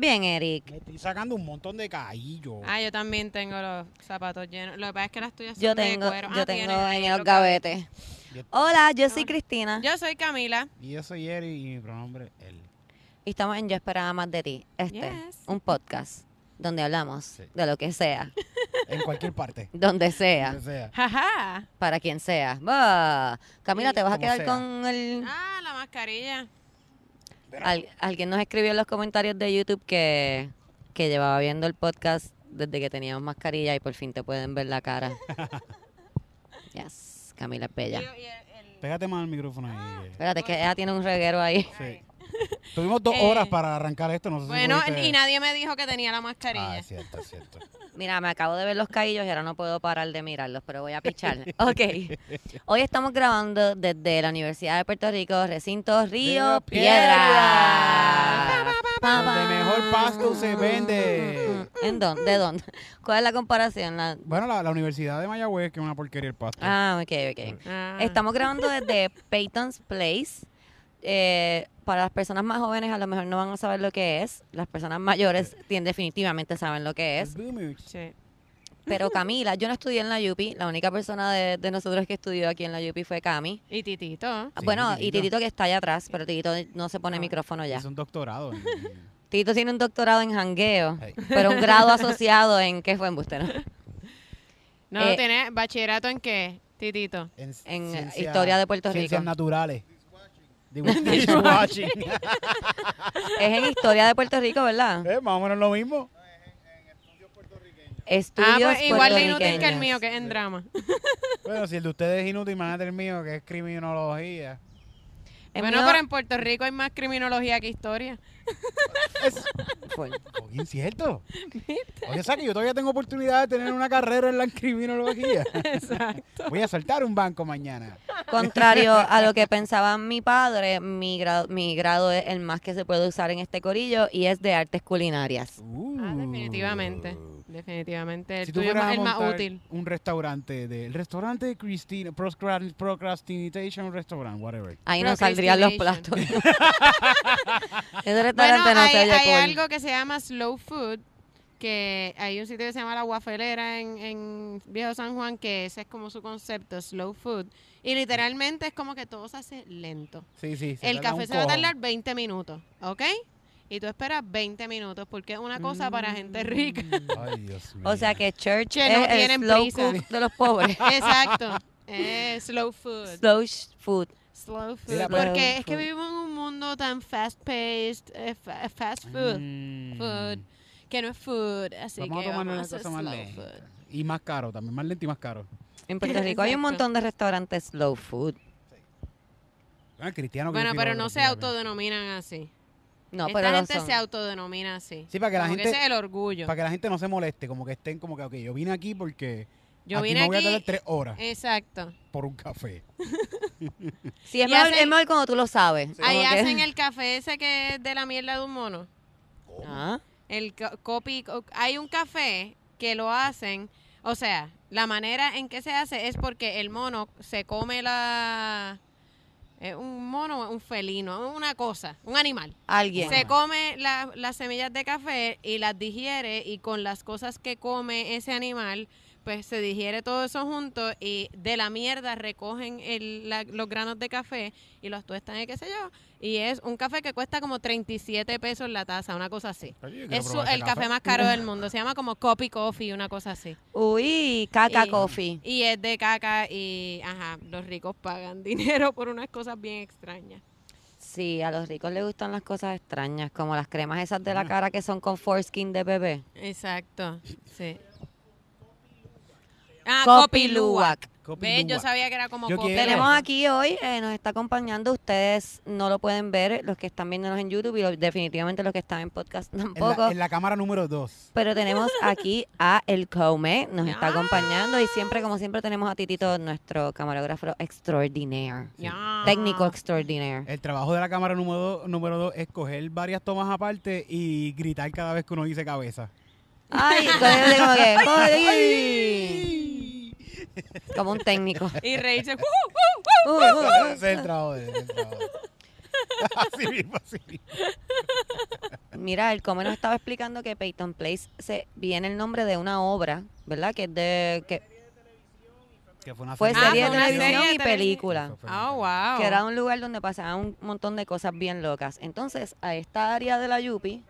¿Estás bien, Eric? Me estoy sacando un montón de caillos. Ah, yo también tengo los zapatos llenos. Lo que pasa es que las tuyas son Yo de tengo, cuero. yo Ah, tengo en el gavete. Yo- Hola, yo soy Cristina. Yo soy Camila. Y yo soy Eric y mi pronombre es él. Y estamos en Yo Esperaba Más de Ti. Este, Yes. un podcast donde hablamos Sí. de lo que sea, En cualquier parte. donde sea, Donde sea. Jaja. para quien sea. Camila, Sí, ¿te vas a quedar sea. con el...? Ah, la mascarilla. Al- alguien nos escribió en los comentarios de YouTube que, que llevaba viendo el podcast desde que teníamos mascarilla y por fin te pueden ver la cara. Yes, Camila es bella. Pégate más al micrófono ahí. Espérate, que ella tiene un reguero ahí. Sí. Tuvimos dos Eh, horas para arrancar esto. No sé si Bueno, pudiste- y nadie me dijo que tenía la mascarilla. Ah, es cierto, es cierto. Mira, me acabo de ver los caillos y ahora no puedo parar de mirarlos, pero voy a pichar. Ok. Hoy estamos grabando desde la Universidad de Puerto Rico, recinto Río Río Piedra. Pa, pa. Donde mejor pasto se vende. ¿En dónde? ¿De dónde? ¿Cuál es la comparación? La- Bueno, la, la Universidad de Mayagüez, que es una porquería el pasto. Ah, ok, ok. Ah. Estamos grabando desde Peyton's Place. Eh, para las personas más jóvenes a lo mejor no van a saber lo que es. Las personas mayores tien- definitivamente saben lo que es. Sí. Pero Camila, yo no estudié en la UPI. La única persona de, de nosotros que estudió aquí en la UPI fue Cami. Y Titito. Ah, Sí, bueno, y Titito. Titito que está allá atrás, pero Titito no se pone Ah. micrófono ya. Es un doctorado. en- Titito tiene un doctorado en jangueo, Hey. pero un grado asociado en ¿qué fue en Bustero? No, Eh, ¿tiene bachillerato en qué, Titito? en En ciencia- historia de Puerto Ciencias Rico. naturales. Digo, dishwashing. Es en historia de Puerto Rico, ¿verdad? Eh, Más o menos lo mismo. Estudios ah, pues igual de inútil que el puertorriqueños. mío, que es en drama. Bueno, si el de ustedes es inútil, imagínate el mío, que es criminología. El bueno, mío pero en Puerto Rico hay más criminología que historia. Es fue- bien cierto. Oye, o sea que yo todavía tengo oportunidad de tener una carrera en la criminología. Exacto. Voy a saltar un banco mañana. Contrario a lo que pensaba mi padre, mi grado, mi grado es el más que se puede usar en este corillo y es de artes culinarias. Ah, definitivamente. Definitivamente. El Si tú tuyo es fueras más- a el más montar útil. un restaurante, de, el restaurante de Procrast- Procrastination Restaurant, whatever. Ahí no saldrían los platos. Ese restaurante Bueno, no hay, se oye hay cool. algo que se llama slow food, que hay un sitio que se llama La Guafelera en, en Viejo San Juan, que ese es como su concepto, slow food. Y literalmente es como que todo se hace lento. Sí, sí. se El café se va a tardar 20 minutos, ¿ok? Y tú esperas 20 minutos porque es una cosa para gente rica. Ay, Dios mío. O sea que church Que no es el slow prisa. cook de los pobres. Exacto. Slow food. slow food. Slow food. Porque es que food. vivimos en un mundo tan eh, fa- fast food, Mm. food, que no es food. Así Vamos a que tomar vamos a una hacer cosa más lenta. food. Y más caro, también más lento y más caro. En Puerto Rico hay un montón de restaurantes slow food. Ah, cristiano que Bueno, pero no se autodenominan así. No, Esta pero gente son. se autodenomina así. Sí, para que la gente, ese es el orgullo. para que la gente no se moleste, como que estén como que, ok, yo vine aquí porque Yo aquí vine me voy a aquí- quedar tres horas Exacto. por un café. Sí, es mejor, hacen- es mejor cuando tú lo sabes. Ahí que- hacen el café ese que es de la mierda de un mono. Ah, El co- copy, co- hay un café que lo hacen, o sea, la manera en que se hace es porque el mono se come la es un mono, un felino, una cosa, un animal. alguien. Se come la- las semillas de café y las digiere y con las cosas que come ese animal, pues se digiere todo eso junto y de la mierda recogen el- la- los granos de café y los tuestan y qué sé yo. Y es un café que cuesta como 37 pesos la taza, una cosa así. Oye, Es su- el café más caro del mundo. Se llama como Copy Coffee, una cosa así. Uy, caca Y- coffee. Y es de caca y, ajá, los ricos pagan dinero por unas cosas bien extrañas. Sí, a los ricos les gustan las cosas extrañas, como las cremas esas de la Ah. cara que son con foreskin de bebé. Exacto, sí. Ah. Kopi ¿Ves? Yo sabía que era como Yo quiero- Tenemos aquí hoy, eh, nos está acompañando, ustedes no lo pueden ver, los que están viéndonos en YouTube y lo- definitivamente los que están en podcast En tampoco. la, en la cámara número dos. Pero tenemos aquí a El Come, nos está Ah. acompañando y siempre, como siempre, tenemos a Titito, nuestro camarógrafo extraordinaire. Ya. Técnico extraordinaire. El trabajo de la cámara número dos, número dos es coger varias tomas aparte y gritar cada vez que uno dice cabeza. Ay, entonces, como que, ¡ay! Como un técnico. Y reírse. ¡uh! Uh, uh, uh. Ese es el trabajo de él. el trabajo de él. Así mismo, así mismo. mira, el come nos estaba explicando que Peyton Place se viene el nombre de una obra, ¿verdad? Que es de que Que fue una fue Ah, serie de fue una televisión serie de y televisión. película. Oh, wow. Que era un lugar donde pasaban un montón de cosas bien locas. Entonces, a esta área de la Yupi,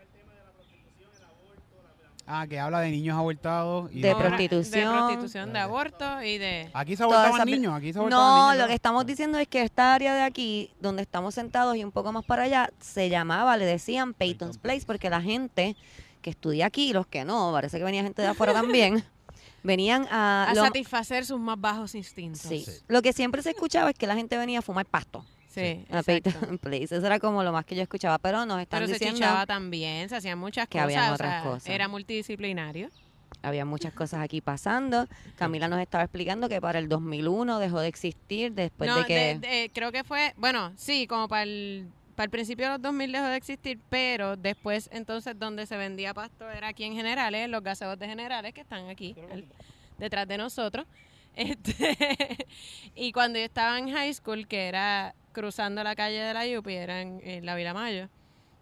Ah, que habla de niños abortados. Y De prostitución. De prostitución, de aborto y de... Aquí se abortaban niños, aquí se abortaban No, niños. lo que estamos diciendo es que esta área de aquí, donde estamos sentados y un poco más para allá, se llamaba, le decían Peyton's Place, porque la gente que estudia aquí los que no, parece que venía gente de afuera también, venían a... A lo- satisfacer sus más bajos instintos. sí. Sí. Lo que siempre se escuchaba es que la gente venía a fumar pasto Sí, a Place. Eso era como lo más que yo escuchaba, pero nos están Pero se diciendo... chichaba también, se hacían muchas que cosas. habían o otras sea, cosas. Era multidisciplinario. Había muchas cosas aquí pasando. Camila nos estaba explicando que para el 2001 dejó de existir después no, de que... de- de- creo que fue, bueno, sí, como para el, para el principio de los 2000 dejó de existir, pero después entonces donde se vendía pasto era aquí en Generales, los gaseos de Generales que están aquí detrás de nosotros. Este, y cuando yo estaba en high school, que era cruzando la calle de la Yupi, era en, en la Vila Mayo,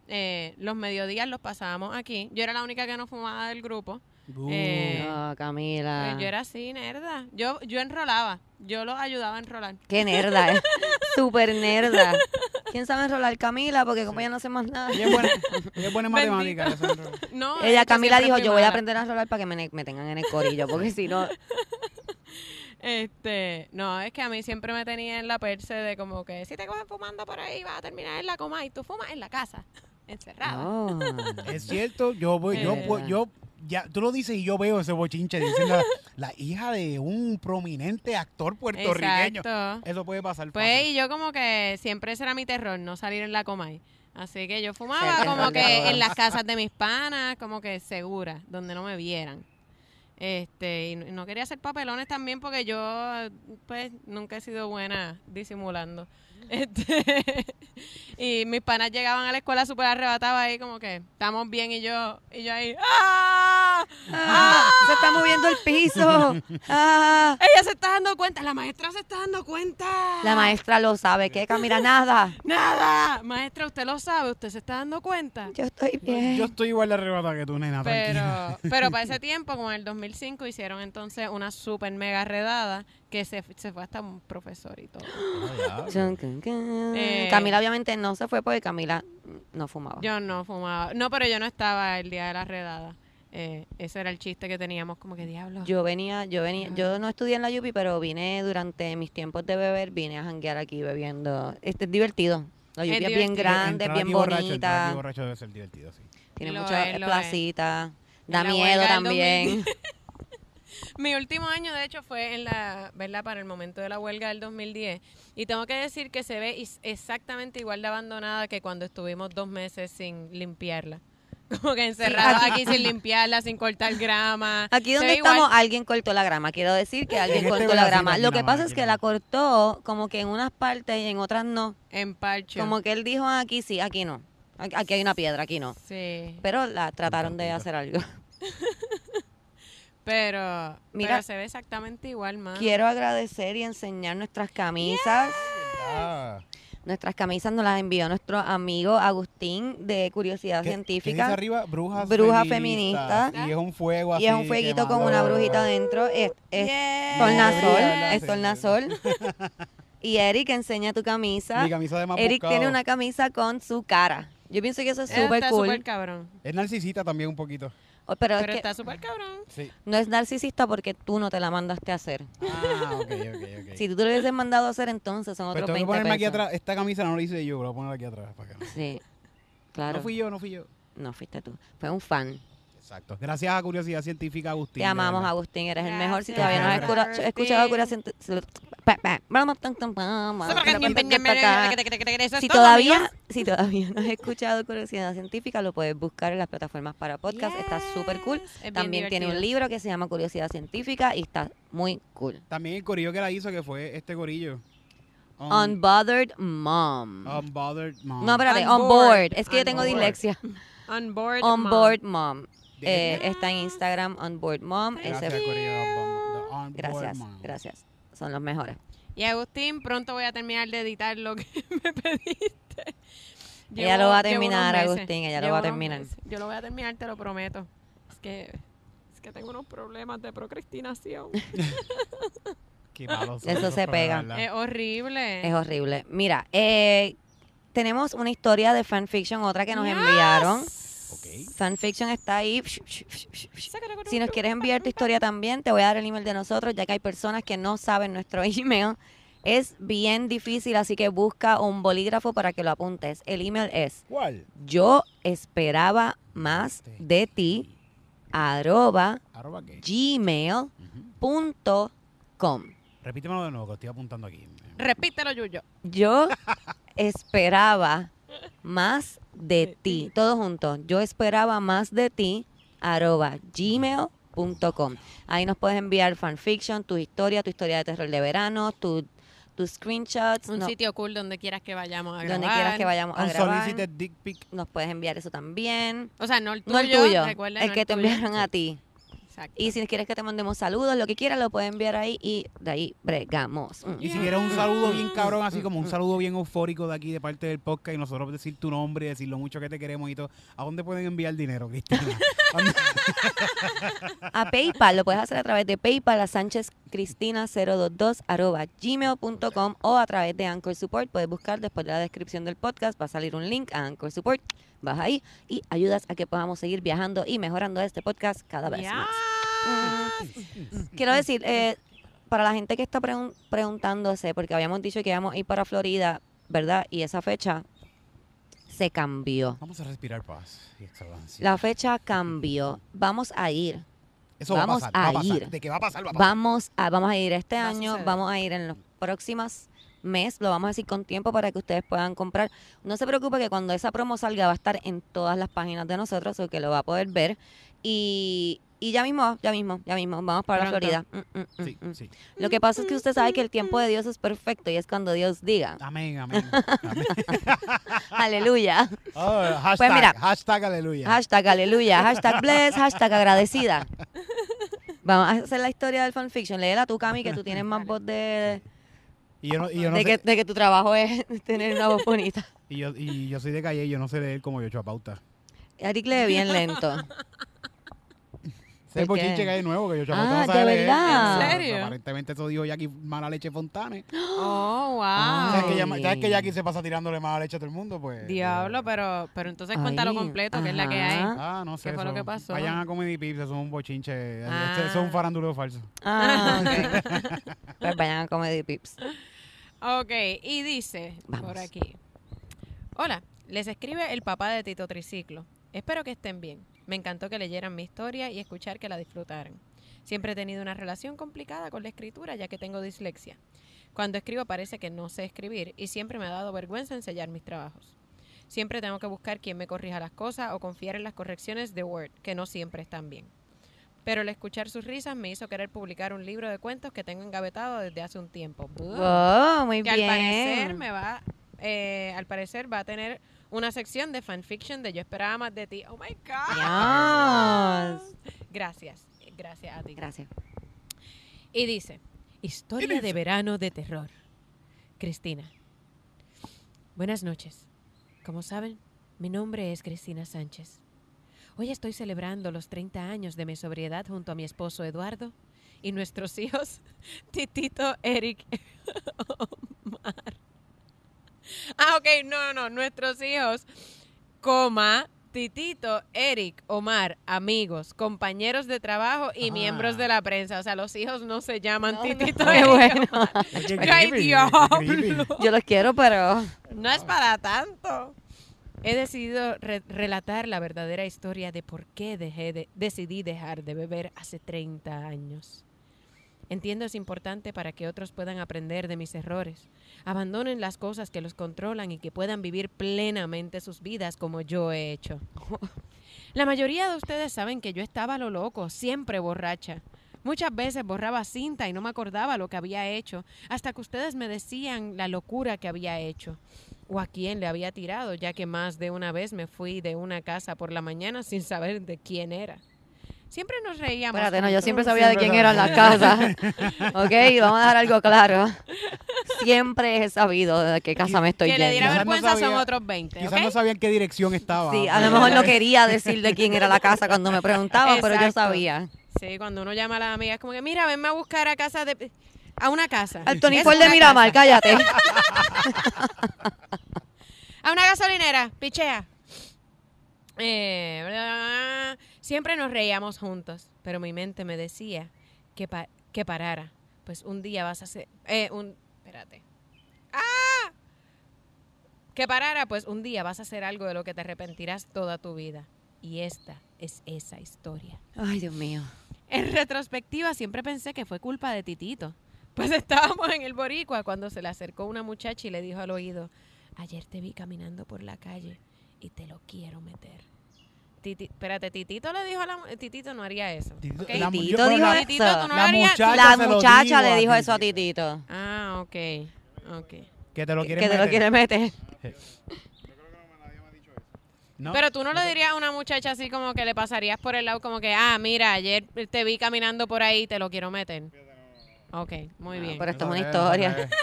eh, los mediodías los pasábamos aquí. Yo era la única que no fumaba del grupo. Uh, eh, No, Camila. Pues yo era así, nerda. Yo, yo enrolaba. Yo los ayudaba a enrolar. Qué nerda, es. Súper nerda. ¿Quién sabe enrolar? Camila, porque como ella no hace más nada. ella es buena, ella es buena en matemáticas. eso es- No, Ella, Camila dijo, yo voy a aprender a enrolar para que me, me tengan en el corillo, porque si no... Este, no, es que a mí siempre me tenía en la perse de como que si te cogen fumando por ahí vas a terminar en la coma y tú fumas en la casa, encerrada. Oh. Es cierto, yo voy, yo, Eh. voy- yo, ya, tú lo dices y yo veo ese bochinche diciendo la, la hija de un prominente actor puertorriqueño. Exacto. Eso puede pasar. Pues fácil. y yo como que siempre ese era mi terror, no salir en la Comay. Así que yo fumaba como que en las casas de mis panas, como que segura, donde no me vieran. Este, y no- quería hacer papelones también porque yo, pues, nunca he sido buena disimulando. Este, y mis panas llegaban a la escuela súper arrebatadas ahí como que, estamos bien y yo, y yo ahí, ¡ah! Ah, se está moviendo el piso. Ah. Ella se está dando cuenta, la maestra se está dando cuenta. La maestra lo sabe. ¿Qué, Camila? Nada. Nada, maestra, usted lo sabe, usted se está dando cuenta. Yo estoy bien. Yo estoy igual de arrebatada que tú, nena, tranquila. Pero, pero para ese tiempo, como en el 2005, hicieron entonces una super mega redada que se, se fue hasta un profesor y todo. Ah. Eh. Camila obviamente no se fue porque Camila no fumaba. Yo no fumaba. No, pero yo no estaba el día de la redada. Eh, ese era el chiste que teníamos, como que diablo. Yo venía, yo venía, yo no estudié en la Yupi, pero vine durante mis tiempos de beber, vine a janguear aquí bebiendo. Este es divertido. La Es Yupi es, bien divertido. grande, es Entrar bien borracho, bonita, borracho debe ser divertido, sí. tiene Lo muchas es, es. placitas, da la miedo también. Mi último año, de hecho, fue en la, ¿verdad? Para el momento de la huelga del 2010. Y tengo que decir que se ve exactamente igual de abandonada que cuando estuvimos dos meses sin limpiarla. Como que encerrados aquí sin limpiarla, sin cortar grama. Aquí donde igual. estamos, alguien cortó la grama. Quiero decir que alguien este cortó la grama. Lo que pasa es que la cortó como que en unas partes y en otras no. En parcho. Como que él dijo aquí sí, aquí no. Aquí hay una piedra, aquí no. Sí. Pero la trataron de hacer algo. Pero, Mira. pero se ve exactamente igual, más. Quiero agradecer y enseñar nuestras camisas. Ah. Nuestras camisas nos las envió nuestro amigo Agustín de Curiosidad ¿Qué- qué dice Científica. arriba? Brujas Bruja feministas. feminista. Y es un fuego así. Y es un fueguito con una brujita adentro. Es, es Yeah. tornasol. Es tornasol. Y Eric enseña tu camisa. Mi camisa de más Eric buscado. tiene una camisa con su cara. Yo pienso que eso es súper cool. súper cabrón. Es narcisita también un poquito. Oh, Pero, es Pero que está súper cabrón. Sí. no es narcisista porque tú no te la mandaste a hacer. Ah, ok, ok, ok. Si tú te lo hubieses mandado a hacer, entonces son Pues otros tengo que 20 ponerme aquí pesos. atrás. Esta camisa no la hice yo, la voy a poner aquí atrás. Para acá. Sí, claro. No fui yo, no fui yo. No fuiste tú. Fue un fan. Exacto. Gracias a Curiosidad Científica, Agustín. Te amamos. Agustín. Eres el mejor. Si todavía no has escuchado Curiosidad es si todavía, si todavía no has escuchado Curiosidad Científica, lo puedes buscar en las plataformas para podcast. Está súper cool. Bien También tiene un divertido. libro que se llama Curiosidad Científica y está muy cool. También el corillo que la hizo, que fue este corillo. Un- Unbothered Mom. Unbothered Mom. No, espérate, On on board. board. Es que yo tengo On board. dislexia. On board. On Mom. board Mom. Eh, está en Instagram, On Board Mom. Gracias, Ese- On- gracias, Mom. gracias. Son los mejores. Y Agustín, pronto voy a terminar de editar lo que me pediste. Ella lo va a terminar. Agustín, ella lo va a terminar. Yo lo voy a terminar, te lo prometo. Es que, es que tengo unos problemas de procrastinación. Qué malos Eso se pega. es horrible. Es horrible. Mira, eh, tenemos una historia de fanfiction, otra que nos Yes. enviaron. Ok. Fanfiction está ahí. Si nos quieres enviar tu historia también, te voy a dar el email de nosotros, ya que hay personas que no saben nuestro email. Es bien difícil, así que busca un bolígrafo para que lo apuntes. El email es ¿Cuál? yo esperaba más de ti, arroba ¿Arroba qué? gmail.com. Repítemelo de nuevo, que estoy apuntando aquí. Repítelo, Yuyo. Yo esperaba más de ti. Todo junto. Yo esperaba más de ti. Arroba gmail.com. Ahí nos puedes enviar fanfiction, tu historia, tu historia de terror de verano, tu, tus screenshots. Un no- sitio cool donde quieras que vayamos a grabar. donde quieras que vayamos a grabar. Unsolicited dick pic. Nos puedes enviar eso también. O sea, no el tuyo. No el tuyo, el no que te tuyo. enviaron a ti. Exacto. Y si quieres que te mandemos saludos, lo que quieras, lo puedes enviar ahí y de ahí bregamos. Mm. Y si quieres un saludo bien cabrón, así como un saludo bien eufórico de aquí de parte del podcast y nosotros decir tu nombre y decir lo mucho que te queremos y todo, ¿a dónde pueden enviar dinero, Cristina? ¿A PayPal. Lo puedes hacer a través de PayPal a sánchezcristina022 arroba gmail.com o a través de Anchor Support. Puedes buscar después de la descripción del podcast. Va a salir un link a Anchor Support. Vas ahí y ayudas a que podamos seguir viajando y mejorando este podcast cada vez Ya. más. Quiero decir, eh, para la gente que está pregun- preguntándose, porque habíamos dicho que íbamos a ir para Florida, ¿verdad? Y esa fecha se cambió. Vamos a respirar paz y excelencia. La fecha cambió. Vamos a ir. Eso vamos va a pasar, a va a pasar. ir. De que va a pasar, va a pasar. Vamos a, vamos a ir este Va año, vamos a ir en los próximos meses, lo vamos a decir con tiempo para que ustedes puedan comprar. No se preocupe que cuando esa promo salga va a estar en todas las páginas de nosotros, o que lo va a poder ver. Y, y ya mismo, ya mismo, ya mismo, vamos para la. Florida. Mm, mm, mm, Sí, mm. sí. Lo que pasa es que usted sabe que el tiempo de Dios es perfecto y es cuando Dios diga, Amén, amén. amén. aleluya, Oh, hashtag, Pues mira. hashtag aleluya. hashtag aleluya, hashtag bless, hashtag agradecida. Vamos a hacer la historia del fanfiction. Léela tú, Cami, que tú tienes más voz de... y yo no, y yo no de, sé, que, de que tu trabajo es tener una voz bonita. y yo, y yo soy de calle y yo no sé leer como yo hecho a pauta. Eric lee bien lento. ¿Por qué? bochinche que hay nuevo que yo pauta Ah, no ¿de verdad? ¿En serio? Aparentemente eso dijo Jackie Mala Leche Fontane. Oh, wow. ¿Sabes que, ella- ¿Sabes que Jackie se pasa tirándole mala leche a todo el mundo? Pues. Diablo, pero, pero entonces cuéntalo completo, que es la que hay. Ah, no sé. ¿Qué fue lo eso. que pasó? Vayan a Comedy Pips, eso es un bochinche. Ah. Este- Eso es un faranduleo falso. Ah, ok. Pues vayan a Comedy Pips. Ok, y dice Vamos. por aquí. Hola, les escribe el papá de Tito Triciclo. Espero que estén bien. Me encantó que leyeran mi historia y escuchar que la disfrutaran. Siempre he tenido una relación complicada con la escritura ya que tengo dislexia. Cuando escribo parece que no sé escribir y siempre me ha dado vergüenza enseñar mis trabajos. Siempre tengo que buscar quien me corrija las cosas o confiar en las correcciones de Word, que no siempre están bien. Pero el escuchar sus risas me hizo querer publicar un libro de cuentos que tengo engavetado desde hace un tiempo. Oh, muy que bien. al parecer me va, eh, al parecer va a tener una sección de fanfiction de Yo esperaba más de ti. Oh my God. Dios. Gracias, gracias a ti. Gracias. Y dice, historia de verano de terror. Cristina. Buenas noches. Como saben, mi nombre es Cristina Sánchez. Hoy estoy celebrando los 30 años de mi sobriedad junto a mi esposo Eduardo y nuestros hijos Titito, Eric, Omar. Ah, ok, no, no, no, nuestros hijos, coma, Titito, Eric, Omar, amigos, compañeros de trabajo y Ah. miembros de la prensa. O sea, los hijos no se llaman No, Titito, no. Qué bueno. Qué. Yo los quiero, pero No es para tanto. He decidido re- relatar la verdadera historia de por qué dejé de, decidí dejar de beber hace 30 años. Entiendo es importante para que otros puedan aprender de mis errores, abandonen las cosas que los controlan y que puedan vivir plenamente sus vidas como yo he hecho. La mayoría de ustedes saben que yo estaba lo loco, siempre borracha. Muchas veces borraba cinta y no me acordaba lo que había hecho, hasta que ustedes me decían la locura que había hecho o a quién le había tirado, ya que más de una vez me fui de una casa por la mañana sin saber de quién era. Siempre nos reíamos. espérate, no, yo siempre sabía de quién eran las casas. ok, vamos a dar algo claro. siempre he sabido de qué casa me estoy que le diera yendo. no vergüenza son otros 20, Quizás no sabían qué dirección estaba. Sí, a lo mejor no quería decir de quién era la casa cuando me preguntaba, pero yo sabía. Sí, cuando uno llama a las amigas, como que, mira, venme a buscar a casa de... A una casa. Al Tony Ford de Miramar, casa. cállate. A una gasolinera, pichea. Eh, bla, siempre nos reíamos juntos, pero mi mente me decía que, pa- que parara. Pues un día vas a hacer... Eh, un... Espérate. ¡Ah! Que parara, pues un día vas a hacer algo de lo que te arrepentirás toda tu vida. Y esta es esa historia. Ay, Dios mío. En retrospectiva siempre pensé que fue culpa de Titito. Pues estábamos en el Boricua cuando se le acercó una muchacha y le dijo al oído, ayer te vi caminando por la calle y te lo quiero meter. Titi, espérate, Titito le dijo a la Titito no haría eso. Titito- la mu- Titito yo- dijo la- eso. no la muchacha La le dijo eso a Titito. Ah, ok, ok. Que te lo Que quieren te lo meter. quiere meter. No, Pero tú no le dirías a una muchacha así como que le pasarías por el lado como que, ah, mira, ayer te vi caminando por ahí, te lo quiero meter. Ok, muy Ah, bien. pero esto es una historia.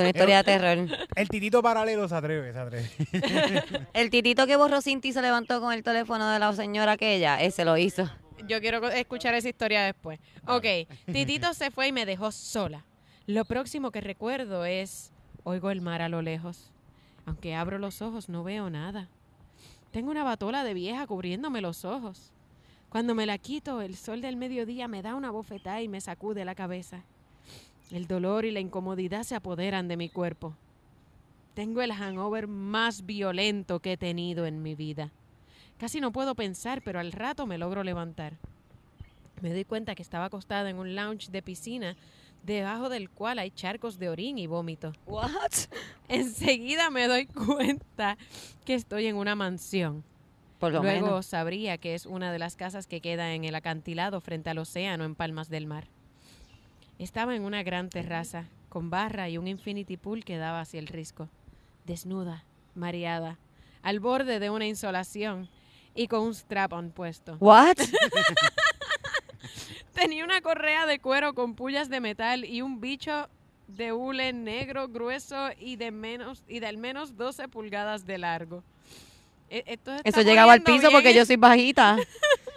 es una historia de terror. El titito paralelo se atreve, se atreve. El titito que borró Cinti se levantó con el teléfono de la señora aquella, ese lo hizo. Yo quiero escuchar esa historia después. Ok, Titito se fue y me dejó sola. Lo próximo que recuerdo es, oigo el mar a lo lejos. Aunque abro los ojos no veo nada. Tengo una batola de vieja cubriéndome los ojos. Cuando me la quito, el sol del mediodía me da una bofetada y me sacude la cabeza. El dolor y la incomodidad se apoderan de mi cuerpo. Tengo el hangover más violento que he tenido en mi vida. Casi no puedo pensar, pero al rato me logro levantar. Me doy cuenta que estaba acostada en un lounge de piscina, debajo del cual hay charcos de orín y vómito. What? Enseguida me doy cuenta que estoy en una mansión. Por lo Luego menos. sabría que es una de las casas que queda en el acantilado frente al océano en Palmas del Mar. Estaba en una gran terraza, con barra y un infinity pool que daba hacia el risco. Desnuda, mareada, al borde de una insolación y con un strap-on puesto. What? Tenía una correa de cuero con pullas de metal y un bicho de hule negro grueso y de menos y de al menos 12 pulgadas de largo. E- esto Eso llegaba al piso porque yo soy bajita.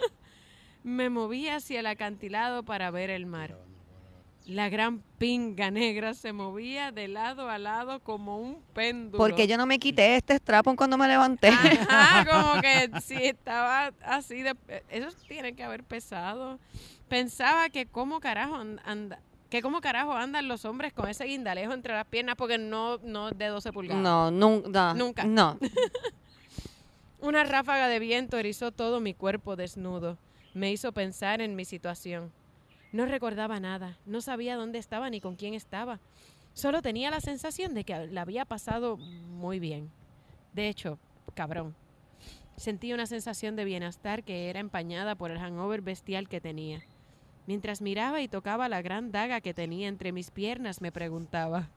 Me moví hacia el acantilado para ver el mar. La gran pinga negra se movía de lado a lado como un péndulo. Porque yo no me quité este strapon cuando me levanté. Ajá, como que sí estaba así de... Eso tiene que haber pesado. Pensaba que cómo carajo an- anda... Que cómo carajo andan los hombres con ese guindalejo entre las piernas porque no, no de 12 pulgadas. No, nunca. Nunca. No. Una ráfaga de viento erizó todo mi cuerpo desnudo. Me hizo pensar en mi situación. No recordaba nada, no sabía dónde estaba ni con quién estaba. Solo tenía la sensación de que la había pasado muy bien. De hecho, cabrón. Sentí una sensación de bienestar que era empañada por el hangover bestial que tenía. Mientras miraba y tocaba la gran daga que tenía entre mis piernas, me preguntaba,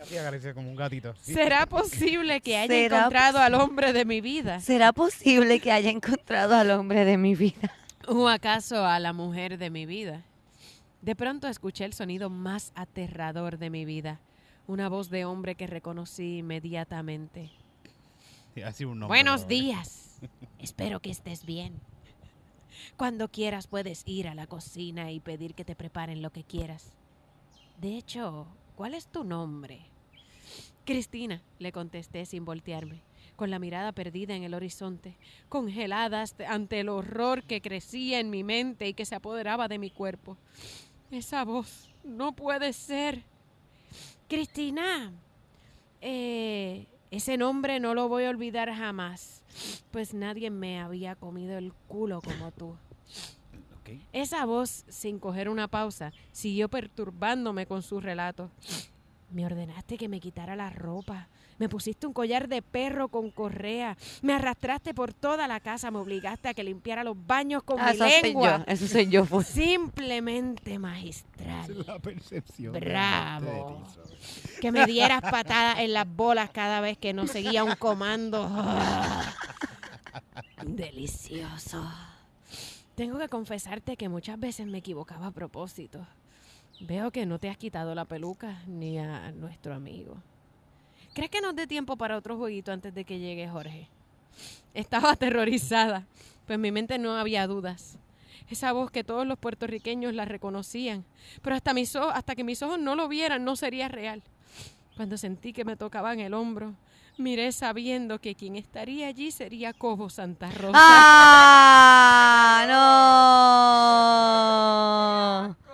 Así acaricia como un gatito. ¿será posible que haya ¿Será encontrado al hombre de mi vida? ¿Será posible que haya encontrado al hombre de mi vida? ¿O acaso a la mujer de mi vida? De pronto escuché el sonido más aterrador de mi vida, una voz de hombre que reconocí inmediatamente. Sí, así un nombre, Buenos días, espero que estés bien. Cuando quieras puedes ir a la cocina y pedir que te preparen lo que quieras. De hecho, ¿cuál es tu nombre? Cristina, le contesté sin voltearme, con la mirada perdida en el horizonte, congelada ante el horror que crecía en mi mente y que se apoderaba de mi cuerpo. Esa voz, no puede ser. Cristina, eh, ese nombre no lo voy a olvidar jamás, pues nadie me había comido el culo como tú. Esa voz, sin coger una pausa, siguió perturbándome con su relato. Me ordenaste que me quitara la ropa. Me pusiste un collar de perro con correa. Me arrastraste por toda la casa. Me obligaste a que limpiara los baños con Ah, mi eso soy lengua. yo. Eso soy yo. pues. Simplemente magistral. La percepción. Bravo. Que me dieras patadas en las bolas cada vez que no seguía un comando. Ah, Delicioso. Tengo que confesarte que muchas veces me equivocaba a propósito. Veo que no te has quitado la peluca ni a nuestro amigo. ¿Crees que nos dé tiempo para otro jueguito antes de que llegue Jorge? Estaba aterrorizada, pues en mi mente no había dudas. Esa voz que todos los puertorriqueños la reconocían, pero hasta, mis ojos, hasta que mis ojos no lo vieran no sería real. Cuando sentí que me tocaban el hombro, miré sabiendo que quien estaría allí sería Cobo Santa Rosa. ¡Ah! ¡No!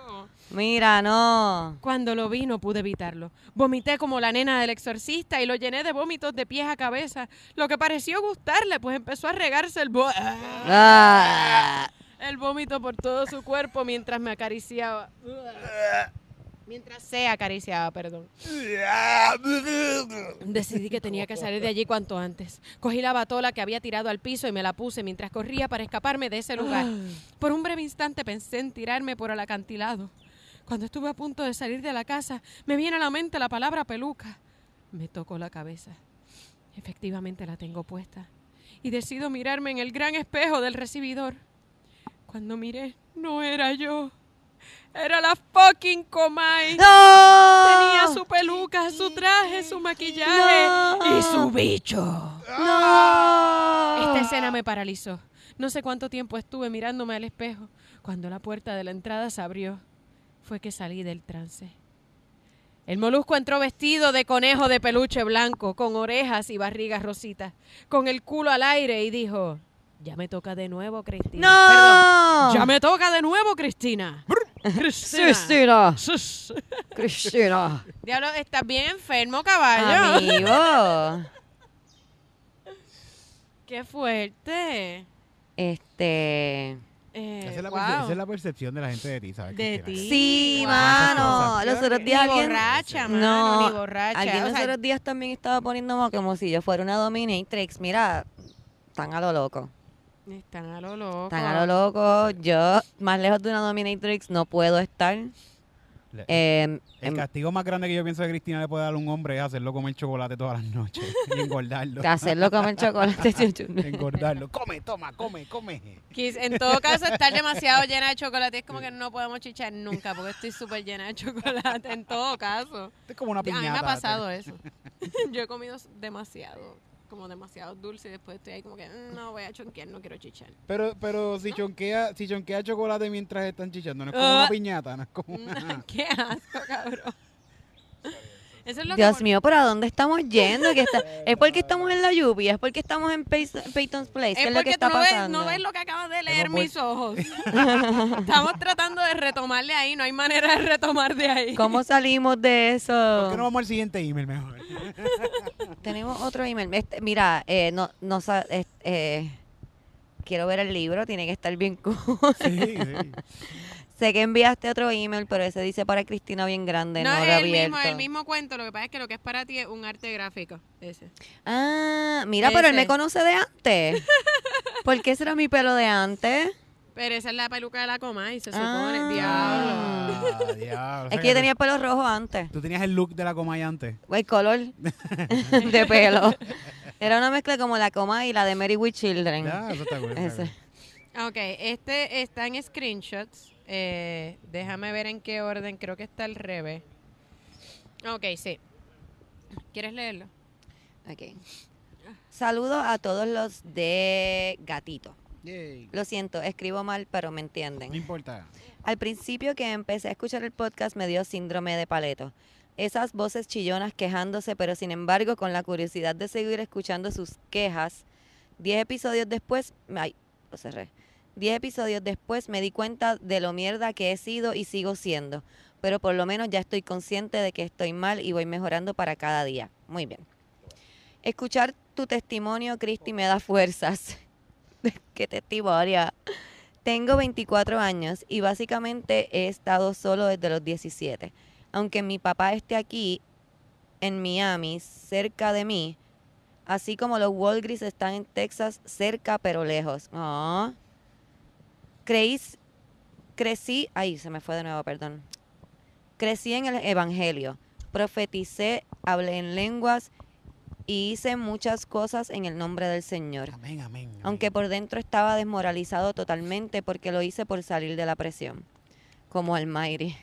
Mira, no. Cuando lo vi no pude evitarlo. Vomité como la nena del exorcista y lo llené de vómitos de pies a cabeza, lo que pareció gustarle, pues empezó a regarse el, Ah. el vómito por todo su cuerpo mientras me acariciaba. Mientras se acariciaba, perdón. Decidí que tenía que salir de allí cuanto antes. Cogí la batola que había tirado al piso y me la puse mientras corría para escaparme de ese lugar. Por un breve instante pensé en tirarme por el acantilado. Cuando estuve a punto de salir de la casa, me viene a la mente la palabra peluca. Me tocó la cabeza. Efectivamente la tengo puesta. Y decido mirarme en el gran espejo del recibidor. Cuando miré, no era yo. Era la fucking Comay. ¡No! Tenía su peluca, su traje, su maquillaje No. y su bicho. ¡No! Esta escena me paralizó. No sé cuánto tiempo estuve mirándome al espejo. Cuando la puerta de la entrada se abrió, fue que salí del trance. El molusco entró vestido de conejo de peluche blanco, con orejas y barrigas rositas, con el culo al aire y dijo, ya me toca de nuevo, Cristina. ¡No! Perdón, ya me toca de nuevo, Cristina. Cristina. Cristina. Cristina. Diablo, estás bien enfermo, caballo. Amigo. Qué fuerte. Este. Eh, Esa, es la wow. perce- esa es la percepción de la gente de ti, ¿sabes? De Cristina? ti. Sí, Wow. mano. Los otros días Ni alguien. borracha, mano, No, ni borracha. Alguien O los sea, otros días también estaba poniendo como si yo fuera una dominatrix. Mira, están a lo loco. Están a lo loco. Están a lo loco. Yo, más lejos de una dominatrix, no puedo estar. Le- Eh, El em, castigo más grande que yo pienso que Cristina le puede dar a un hombre es hacerlo comer chocolate todas las noches y engordarlo. de hacerlo comer chocolate. engordarlo. Come, toma, come, come. Quis- En todo caso, estar demasiado llena de chocolate es como que no podemos chichar nunca porque estoy súper llena de chocolate. En todo caso. Es como una A mí piñata. me ha pasado eso. Yo he comido demasiado, como demasiado dulce y después estoy ahí como que "Mm, no voy a chonquear, no quiero chichar. Pero, pero si chonquea, si chonquea chocolate mientras están chichando, no es como Ah. una piñata, no es como una... Qué asco, cabrón. Eso es lo Dios que mío, ¿para dónde estamos yendo? ¿Qué está- ¿Es porque estamos en la lluvia? ¿Es porque estamos en Pay- Peyton's Place? ¿Qué Es es, lo que porque está tú no ves, pasando? no ves lo que acabas de leer Hemos mis ojos. Estamos tratando de retomarle ahí, no hay manera de retomar de ahí. ¿Cómo salimos de eso? ¿Por qué no vamos al siguiente email mejor? Tenemos otro email. Este, mira, eh, no, no sa- es- eh, quiero ver el libro, tiene que estar bien cool. Sí, sí. Sé que enviaste otro email, pero ese dice para Cristina bien grande, no, No, es el mismo, el mismo cuento, lo que pasa es que lo que es para ti es un arte gráfico. Ese. Ah, mira, pero él me conoce de antes. ¿Por qué será mi pelo de antes? Pero esa es la peluca de la coma y se Ah. supone, diablo. Ah, diablo. O sea Es que yo tenía el pelo rojo antes. Tú tenías el look de la Comay antes. El color de pelo. Era una mezcla como la coma y la de Mary with Children. Ya, eso está cool. Ok, este está en screenshots. Eh, déjame ver en qué orden, creo que está al revés. Ok, sí. ¿Quieres leerlo? Ok. Saludos a todos los de Gatito. Yay. Lo siento, escribo mal, pero me entienden. No importa. Al principio que empecé a escuchar el podcast me dio síndrome de paleto. Esas voces chillonas quejándose, pero sin embargo con la curiosidad de seguir escuchando sus quejas. Diez episodios después, ay, lo cerré. Diez episodios después me di cuenta de lo mierda que he sido y sigo siendo. Pero por lo menos ya estoy consciente de que estoy mal y voy mejorando para cada día. Muy bien. Escuchar tu testimonio, Cristi, me da fuerzas. Qué testimonio. Tengo 24 años y básicamente he estado solo desde los 17. Aunque mi papá esté aquí en Miami, cerca de mí, así como los Walgreens están en Texas, cerca pero lejos. Ah. Creí, crecí, ay, se me fue de nuevo, perdón. Crecí en el Evangelio, profeticé, hablé en lenguas y hice muchas cosas en el nombre del Señor Amén, amén. amén. aunque por dentro estaba desmoralizado totalmente porque lo hice por salir de la presión, como Almighty.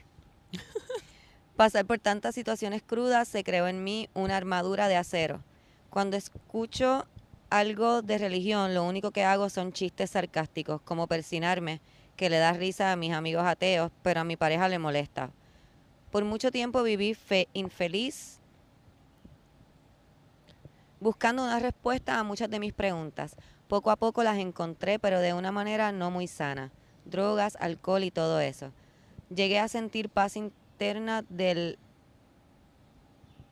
Pasar por tantas situaciones crudas se creó en mí una armadura de acero. Cuando escucho algo de religión, lo único que hago son chistes sarcásticos, como persinarme, que le da risa a mis amigos ateos, pero a mi pareja le molesta. Por mucho tiempo viví fe infeliz buscando una respuesta a muchas de mis preguntas. Poco a poco las encontré, pero de una manera no muy sana. Drogas, alcohol y todo eso. Llegué a sentir paz interna del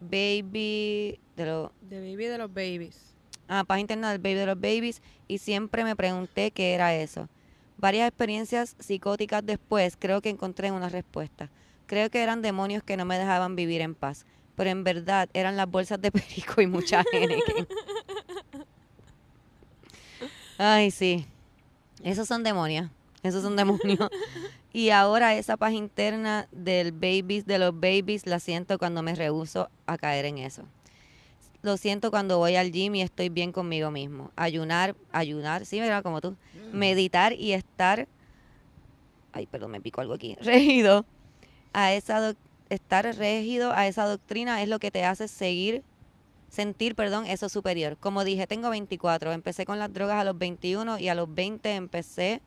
baby, de lo, The baby de los babies. Ah, paz interna del baby de los babies y siempre me pregunté qué era eso. Varias experiencias psicóticas después creo que encontré una respuesta. Creo que eran demonios que no me dejaban vivir en paz, pero en verdad eran las bolsas de perico y mucha gente. Ay, sí. Esos son demonios. Esos son demonios. Y ahora esa paz interna del babies, de los babies, la siento cuando me rehuso a caer en eso. Lo siento cuando voy al gym y estoy bien conmigo mismo. Ayunar, ayunar, sí, ¿verdad? Como tú. Meditar y estar, ay, perdón, me pico algo aquí, regido a esa estar regido a esa doctrina es lo que te hace seguir, sentir, perdón, eso superior. Como dije, tengo 24, empecé con las drogas a los 21 y a los 20 empecé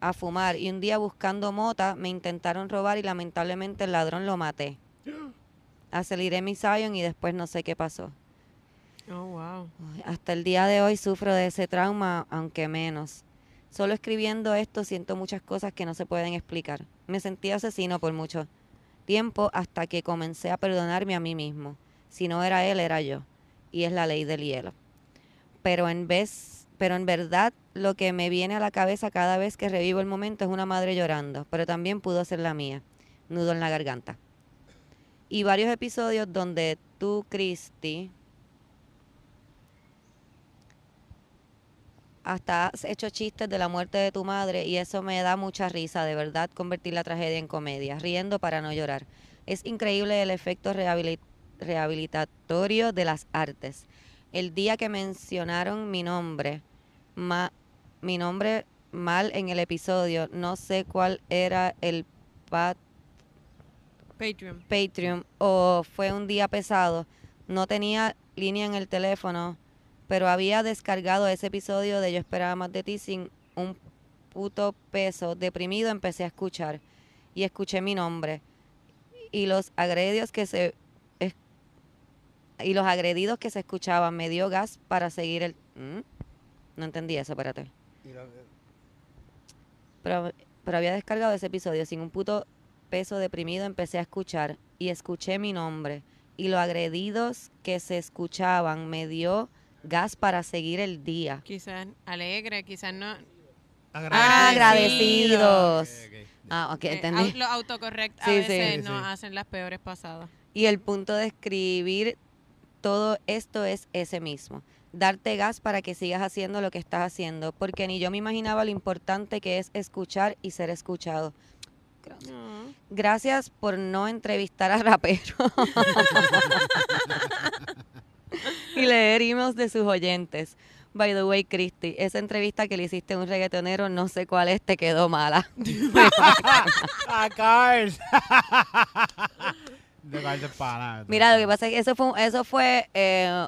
a fumar y un día buscando mota me intentaron robar y lamentablemente el ladrón lo maté. Aceleré mi Zion y después no sé qué pasó. Oh, wow. Hasta el día de hoy sufro de ese trauma, aunque menos. Solo escribiendo esto siento muchas cosas que no se pueden explicar. Me sentí asesino por mucho tiempo hasta que comencé a perdonarme a mí mismo. Si no era él, era yo. Y es la ley del hielo. Pero en vez, pero en verdad lo que me viene a la cabeza cada vez que revivo el momento es una madre llorando, pero también pudo ser la mía. Nudo en la garganta. Y varios episodios donde tú, Christy, hasta has hecho chistes de la muerte de tu madre y eso me da mucha risa, de verdad, convertir la tragedia en comedia, riendo para no llorar. Es increíble el efecto rehabilit- rehabilitatorio de las artes. El día que mencionaron mi nombre, ma- mi nombre mal en el episodio, no sé cuál era el pat Patreon. Patreon o fue un día pesado, no tenía línea en el teléfono, pero había descargado ese episodio de Yo esperaba más de ti sin un puto peso. Deprimido empecé a escuchar y escuché mi nombre y los agredidos que se es- y los agredidos que se escuchaban me dio gas para seguir el ¿Mm? no entendí eso, espérate. Pero, pero había descargado ese episodio sin un puto peso deprimido empecé a escuchar y escuché mi nombre y los agredidos que se escuchaban me dio gas para seguir el día. Quizás alegre, quizás no. Agradecidos. Ah, ok, eh, entendí. los autocorrect a Sí, veces Sí, nos sí. hacen las peores pasadas. Y el punto de escribir todo esto es ese mismo. Darte gas para que sigas haciendo lo que estás haciendo, porque ni yo me imaginaba lo importante que es escuchar y ser escuchado. Gracias. Por no entrevistar a raperos y leer emails de sus oyentes. By the way, Christy, esa entrevista que le hiciste a un reggaetonero, no sé cuál es, te quedó mala. A Cars. De Cars es pana. Mira, lo que pasa es que eso fue, eso fue eh,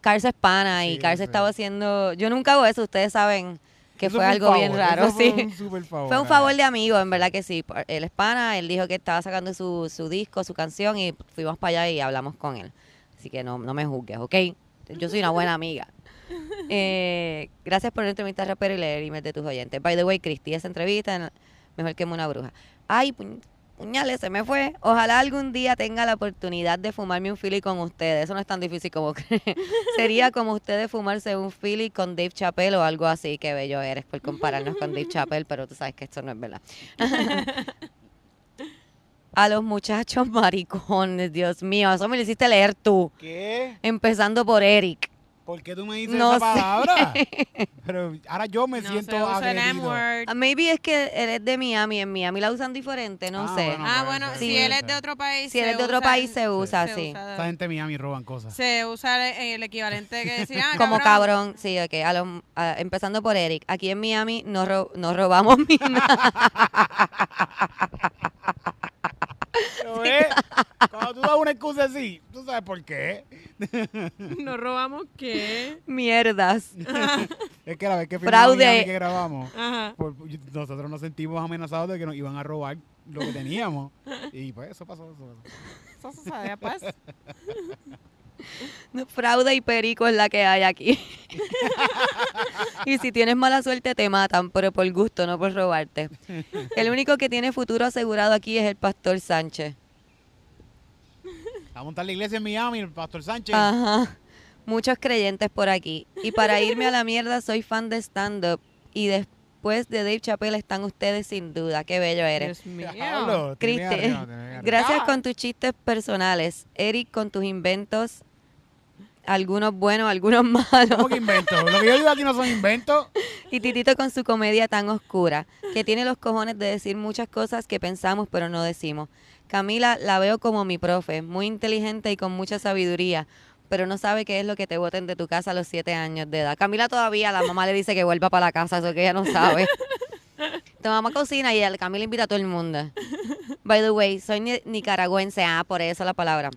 Cars es pana y Sí, Cars sí. estaba haciendo, yo nunca hago eso, ustedes saben que Eso fue algo bien raro, fue sí. un favor. Fue un favor de amigo, en verdad que sí. Él es pana, él dijo que estaba sacando su, su disco, su canción y fuimos para allá y hablamos con él. Así que no, no me juzgues, ¿ok? Yo soy una buena amiga. Eh, gracias por la entrevista rapero y leer emails de tus oyentes. By the way, Cristi, esa entrevista, en- mejor que una bruja. Ay, puñ- puñales, se me fue. Ojalá algún día tenga la oportunidad de fumarme un Philly con ustedes. Eso no es tan difícil como creen. Sería como ustedes fumarse un Philly con Dave Chappelle o algo así. Qué bello eres por compararnos con Dave Chappelle, pero tú sabes que esto no es verdad. A los muchachos maricones, Dios mío, eso me lo hiciste leer tú. ¿Qué? Empezando por Eric. ¿Por qué tú me dices No esa sé. palabra? Pero ahora yo me no siento agredido. Ah, Maybe es que él es de Miami, en Miami la usan diferente, no Ah, sé. bueno. Ah, bueno, si él es de otro país. Si él es de otro usa- país, se usa se así. usa- Esa gente en Miami roban cosas. Se usa el, el equivalente que decir, ah, Como cabrón, sí, ok. a los- a- empezando por Eric. Aquí en Miami no, ro- no robamos mina. ¿Lo ves? Cuando tú das una excusa así, ¿tú sabes por qué? ¿Nos robamos qué? Mierdas. Es que la vez que fuimos Miami que grabamos, Ajá. por- nosotros nos sentimos amenazados de que nos iban a robar lo que teníamos. Y pues eso pasó. Eso pasó. Eso sabe, pues. Fraude y perico es la que hay aquí. y si tienes mala suerte te matan, pero por gusto, no por robarte. El único que tiene futuro asegurado aquí es el pastor Sánchez. A montar la iglesia en Miami, el pastor Sánchez. Ajá. Muchos creyentes por aquí. Y para irme a la mierda, soy fan de stand-up. Y después de Dave Chappelle están ustedes sin duda. Qué bello eres. Dios mío. Cristi. Gracias con tus chistes personales. Eric con tus inventos. Algunos buenos, algunos malos. ¿Cómo que invento? Lo que yo digo aquí no son inventos. Y Titito con su comedia tan oscura, que tiene los cojones de decir muchas cosas que pensamos pero no decimos. Camila la veo como mi profe, muy inteligente y con mucha sabiduría, pero no sabe qué es lo que te voten de tu casa a los siete años de edad. Camila todavía, la mamá le dice que vuelva para la casa, eso que ella no sabe. Tu mamá cocina y Camila invita a todo el mundo. By the way, soy ni- nicaragüense, ah, por eso la palabra.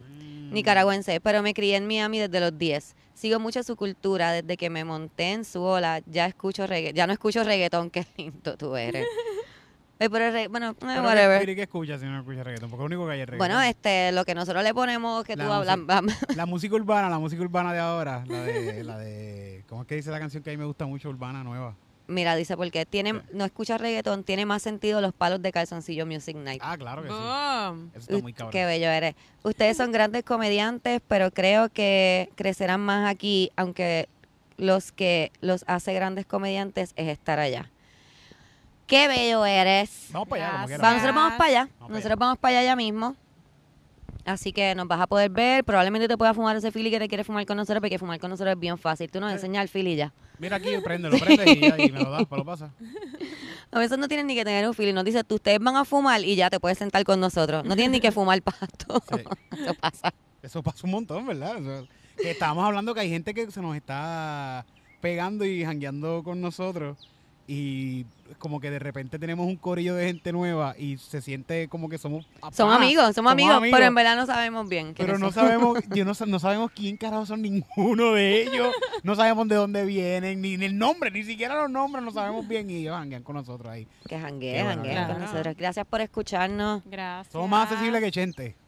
Nicaragüense, pero me crié en Miami desde los 10. Sigo mucho su cultura desde que me monté en su ola. Ya escucho regga- ya no escucho reggaetón, qué lindo tú eres. Eh, pero re- bueno, eh, Pero whatever. ¿qué, qué escuchas si no escuchas reggaetón? Porque lo único que hay es reggaetón. Bueno, este, lo que nosotros le ponemos que tú La hablas, La música urbana, la música urbana de ahora, la de, la de, ¿cómo es que dice la canción que a mí me gusta mucho, urbana, nueva? Mira, dice porque tiene, no escucha reggaetón, tiene más sentido los palos de calzoncillo Music Night. Ah, claro que sí. Eso está muy cabrón. Qué bello eres. Ustedes son grandes comediantes, pero creo que crecerán más aquí, aunque los que los hace grandes comediantes es estar allá. Qué bello eres. Vamos para allá, como Gracias. quieras. Va, nosotros vamos para allá. Vamos para nosotros vamos para allá ya mismo. Así que nos vas a poder ver. Probablemente te puedas fumar ese fili que te quieres fumar con nosotros, porque fumar con nosotros es bien fácil. Tú nos enseñas el fili ya. Mira aquí, préndelo, prende y, ya, y me lo das, me lo pasa. A veces no tienes ni que tener un fili. Nos dice, tú ustedes van a fumar y ya te puedes sentar con nosotros. No tienes ni que fumar pasto. Sí. Eso pasa. Eso pasa un montón, ¿verdad? Eso- que estábamos hablando que hay gente que se nos está pegando y jangueando con nosotros y como que de repente tenemos un corillo de gente nueva y se siente como que somos Somos panas, amigos, somos, amigos, pero en verdad no sabemos bien. pero no son. sabemos, yo no, no sabemos quién carajo son ninguno de ellos, no sabemos de dónde vienen, ni, ni el nombre, ni siquiera los nombres no sabemos bien y ellos janguean con nosotros ahí. Que Qué jangueen, bueno, jangueen con nosotros. Gracias por escucharnos. Gracias. Somos más accesibles que Chente.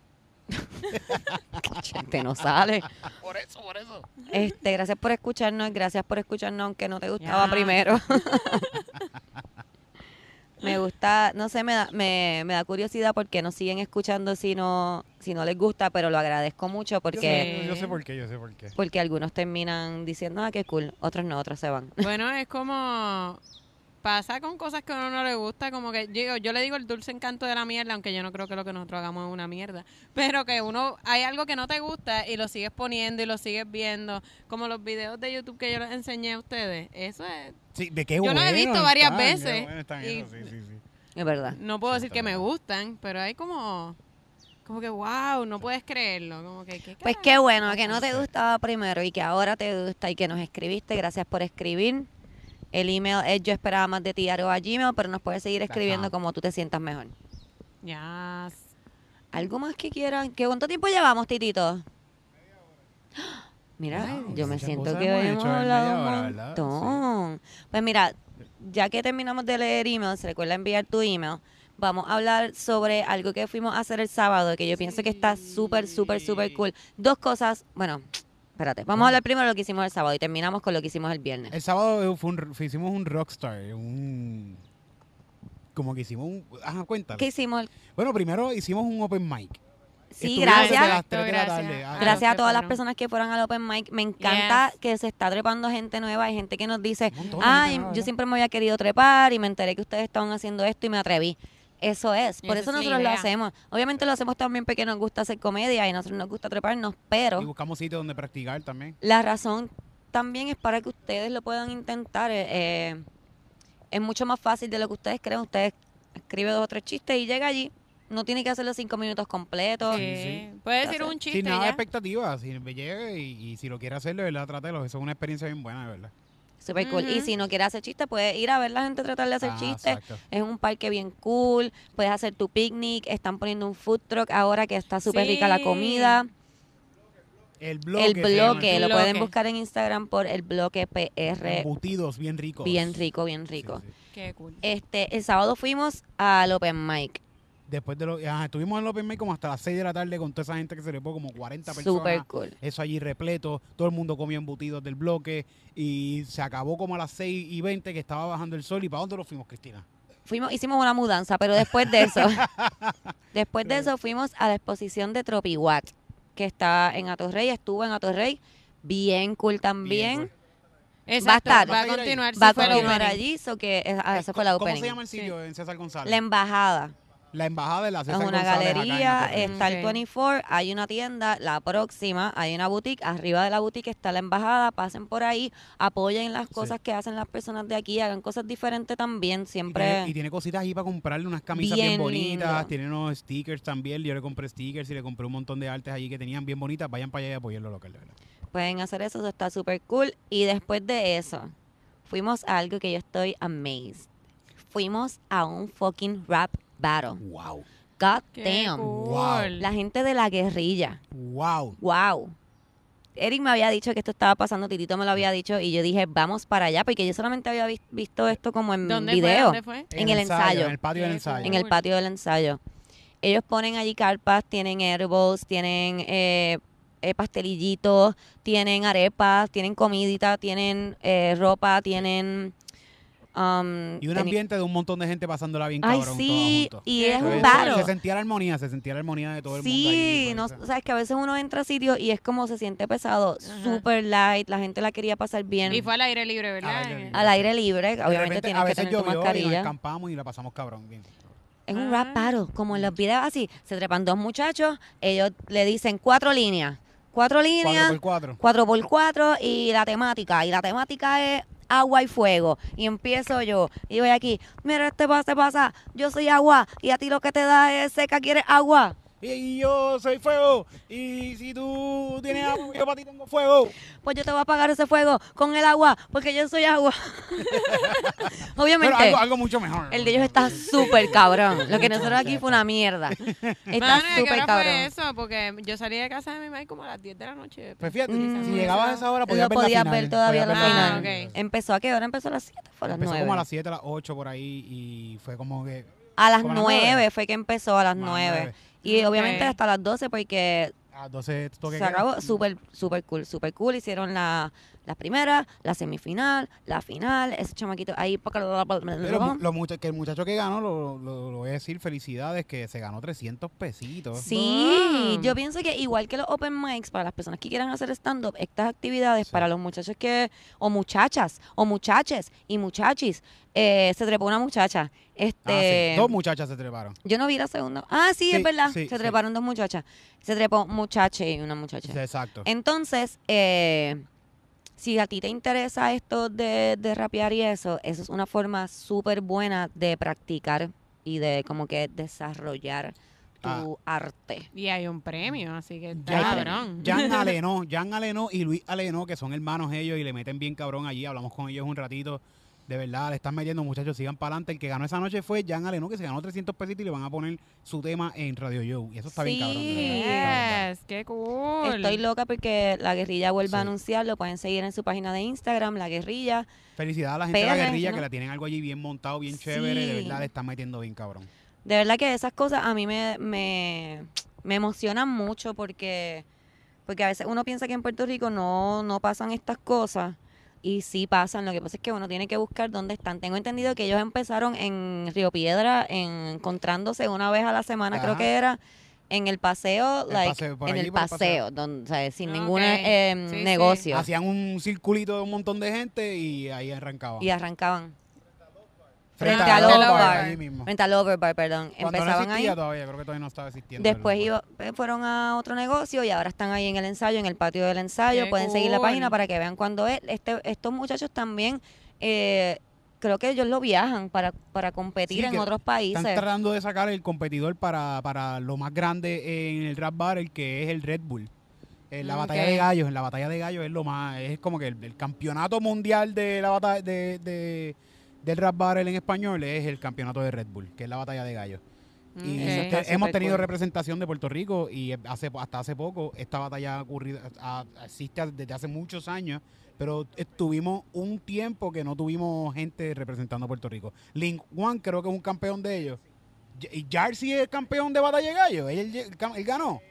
Gente, no sale. Por eso, por eso. Este, gracias por escucharnos, gracias por escucharnos aunque no te gustaba Ya. primero. me gusta, no sé, me da, me, me da curiosidad porque nos siguen escuchando si no, si no les gusta, pero lo agradezco mucho Yo porque, sé, yo sé por qué, yo sé por qué. porque algunos terminan diciendo, ah, qué cool, otros no, otros se van. Bueno, es como pasa con cosas que a uno no le gusta, como que yo, yo le digo el dulce encanto de la mierda, aunque yo no creo que lo que nosotros hagamos es una mierda, pero que uno, hay algo que no te gusta y lo sigues poniendo y lo sigues viendo, como los videos de YouTube que yo les enseñé a ustedes, eso es, Sí, de qué Yo bueno los he visto varias están, veces, bueno están y- esos, sí, sí, sí. Es verdad. no puedo Sí, decir que me gustan, pero hay como, como que wow, no puedes creerlo, como que, ¿qué Pues qué bueno que no te gustaba primero y que ahora te gusta y que nos escribiste. Gracias por escribir. El email es yo esperaba más de ti arroba gmail, pero nos puedes seguir escribiendo Ajá. como tú te sientas mejor. Ya, ¿Algo más que quieran? ¿Qué cuánto tiempo llevamos, Titito? Mira, Wow, yo me siento que hemos hemos hablado un. Pues mira, ya que terminamos de leer emails, recuerda enviar tu email. Vamos a hablar sobre algo que fuimos a hacer el sábado, que yo pienso que está súper, súper, súper cool. Dos cosas, bueno, espérate, vamos a hablar primero de lo que hicimos el sábado y terminamos con lo que hicimos el viernes. El sábado fue un- fue- hicimos un rockstar, un... Como que hicimos un... Ajá, cuéntale. ¿Qué hicimos? Bueno, primero hicimos un open mic. Sí, Estuvimos desde gracias. las 3 de la Gracias. tarde. Ah. Gracias a todas las personas que fueron al Open Mic. Me encanta Yes. que se está trepando gente nueva. Hay gente que nos dice, Un montón de ay, yo siempre me había querido trepar y me enteré que ustedes estaban haciendo esto y me atreví. Eso es, por eso es nosotros lo hacemos. Obviamente lo hacemos también porque nos gusta hacer comedia y a nosotros nos gusta treparnos, pero Y buscamos sitios donde practicar también. la razón también es para que ustedes lo puedan intentar. eh, eh, es mucho más fácil de lo que ustedes creen. Ustedes escriben dos o tres chistes y llega allí. No tiene que hacerlo cinco minutos completos. Sí. sí. Decir Gracias. un chiste Sin y nada de expectativas. Si llegue y, y si lo quiere hacer, de verdad, trátelo. Eso es una experiencia bien buena, de verdad. Super cool. Y si no quieres hacer chistes, puedes ir a ver la gente tratar de hacer Ah, chistes. exacto. Es un parque bien cool. Puedes hacer tu picnic. Están poniendo un food truck ahora que está súper rica la comida. El bloque. el se llama, bloque, el lo pueden buscar en Instagram por el bloque PR. Embutidos bien ricos. Bien rico, bien Sí, rico. sí. Qué cool. Este, el sábado fuimos al Open Mic. Después de lo, ajá, estuvimos en el Open Mic como hasta las 6 de la tarde con toda esa gente que se le fue como 40 personas. Super cool. Eso allí repleto, todo el mundo comió embutidos del bloque y se acabó como a las 6 y 20 que estaba bajando el sol. ¿Y para dónde nos fuimos, Cristina? Fuimos, hicimos una mudanza, pero después de eso, después de eso fuimos a la exposición de Tropiwatt, que está en Atorrey, estuvo en Atorrey, bien cool también. cool. Exacto, estar. va ¿Vas a a ir ahí? continuar. Va a sí, continuar allí, so que eh, ah, esa fue la ¿Cómo opening. se llama el sitio en César González? La embajada. La embajada de la Es César una González acá en galería, está el Ok. 24, hay una tienda, la próxima, hay una boutique, arriba de la boutique está la embajada, pasen por ahí, apoyen las Sí. cosas que hacen las personas de aquí, hagan cosas diferentes también, Y siempre. tiene, y tiene cositas ahí para comprarle unas camisas bien, Bien bonitas, lindo. tiene unos stickers también. Yo le compré stickers y le compré un montón de artes allí que tenían bien bonitas. Vayan para allá y apoyen lo local, de verdad. Pueden hacer eso, eso está súper cool. Y después de eso, fuimos a algo que yo estoy amazed. Fuimos a un fucking rap battle. Wow, God Qué damn. cool. Wow. La gente de la guerrilla. wow. Wow. Eric me había dicho que esto estaba pasando, Titito me lo había dicho y yo dije, vamos para allá, porque yo solamente había vis- visto esto como en ¿Dónde fue? video, ¿Dónde fue? En el ensayo. En el patio del ensayo. en el patio del ensayo. Ellos ponen allí carpas, tienen edibles, tienen eh, eh, pastelillitos, tienen arepas, tienen comidita, tienen eh, ropa, tienen... um, Y un ambiente de un montón de gente pasándola bien Ay, cabrón. sí, todos juntos. y es un Se- battle. Se sentía la armonía, se sentía la armonía de todo el mundo. Sí, allí, no, por sabes que a veces uno entra a sitios y es como se siente pesado, super light, la gente la quería pasar bien. Y fue al aire libre, ¿verdad? Al aire libre. al aire libre, obviamente repente, tienes a que veces tener tu llovió y nos mascarilla. escampamos y la pasamos cabrón. Bien. Es un rap battle, como en los videos así, se trepan dos muchachos, ellos le dicen cuatro líneas, cuatro líneas, 4x4. cuatro por cuatro y la temática, y la temática es agua y fuego. Y empiezo yo, y voy aquí, mira este pasa, pasa, yo soy agua, y a ti lo que te da es seca, quieres agua. Y yo soy fuego. Y si tú tienes agua, yo para ti tengo fuego. Pues yo te voy a apagar ese fuego con el agua, porque yo soy agua. Pero Obviamente. algo, algo mucho mejor. El de ellos está súper cabrón. Lo que nosotros aquí fue una mierda. Está Mano, ¿a qué súper cabrón. fue eso? Porque yo salí de casa de mi mamá como a las 10 de la noche. Pues fíjate, Mm, si llegabas a esa hora, podías ver final. ver todavía la ver final. Ah. ¿Empezó a qué hora? Empezó a las 7, fue a las Empezó 9. como a las 7, a las 8 por ahí y fue como que... A las como a las 9 nueve. fue que empezó, a las Más 9. Y Ok. obviamente hasta las 12 porque A 12 toque se acabó súper, súper cool, súper cool. Hicieron la, la primera, la semifinal, la final, ese chamaquito ahí. Pero lo mucha- que el muchacho que ganó, lo, lo- lo voy a decir, felicidades, que se ganó 300 pesitos. Sí, yo pienso que igual que los open mics, para las personas que quieran hacer stand-up, estas actividades Sí. para los muchachos que, o muchachas, o muchaches y muchachis, eh, se trepó una muchacha. Ah, Este, sí. Dos muchachas se treparon. Yo no vi la segunda. Ah, sí, Sí, es verdad. sí, se sí. treparon dos muchachas. Se trepó un muchacho y una muchacha. Exacto. Entonces, eh, si a ti te interesa esto de, de rapear y eso, eso es una forma súper buena de practicar y de como que desarrollar tu Ah. arte. Y hay un premio, así que está Ya- cabrón. Jan Aleno, Jan Aleno y Luis Aleno, que son hermanos ellos y le meten bien cabrón allí. Hablamos con ellos un ratito. De verdad, le están metiendo, muchachos, sigan para adelante. El que ganó esa noche fue Jan Aleno, que se ganó 300 pesitos y le van a poner su tema en Radio Show. Y eso está bien Sí. cabrón. verdad. Yes, qué cool. Estoy loca porque la guerrilla vuelve a Sí. anunciar, lo pueden seguir en su página de Instagram, la guerrilla. Felicidades a la gente de la guerrilla ¿no? que la tienen algo allí bien montado, bien chévere. De Sí. verdad, le están metiendo bien cabrón. De verdad que esas cosas a mí me, me, me emocionan mucho porque, porque a veces uno piensa que en Puerto Rico no, no pasan estas cosas y sí pasan. Lo que pasa es que uno tiene que buscar dónde están. Tengo entendido que ellos empezaron en Río Piedra, en- encontrándose una vez a la semana, creo que era, en el paseo, El like, paseo, en el paseo. paseo, donde, o sea, sin Ok. ningún eh, Sí, sí. negocio. Hacían un circulito de un montón de gente y ahí arrancaban. Y arrancaban. Frente frente al Overbar. Frente al Overbar, perdón. Cuando no Empezaban existía ahí. todavía, creo que todavía no estaba existiendo. Después el iba, eh, fueron a otro negocio y ahora están ahí en el ensayo, en el patio del ensayo. Qué Pueden seguir la página para que vean cuándo es. Este, estos muchachos también, eh, creo que ellos lo viajan para, para competir Sí, en otros Están países. tratando de sacar el competidor para, para lo más grande en el rap battle, que es el Red Bull. En la batalla de gallos, en la batalla de gallos es lo más, es como que el, el campeonato mundial de la batalla de, de- del rap battle en español es el campeonato de Red Bull, que es la batalla de gallos. Y Ok. Eso está te- hemos tenido cool. representación de Puerto Rico y hace hasta hace poco esta batalla ha ocurrido, existe desde hace muchos años, pero estuvimos un tiempo que no tuvimos gente representando a Puerto Rico. Link One creo que es un campeón de ellos. Y y Jarcy es campeón de batalla de gallos, él, él- él ganó.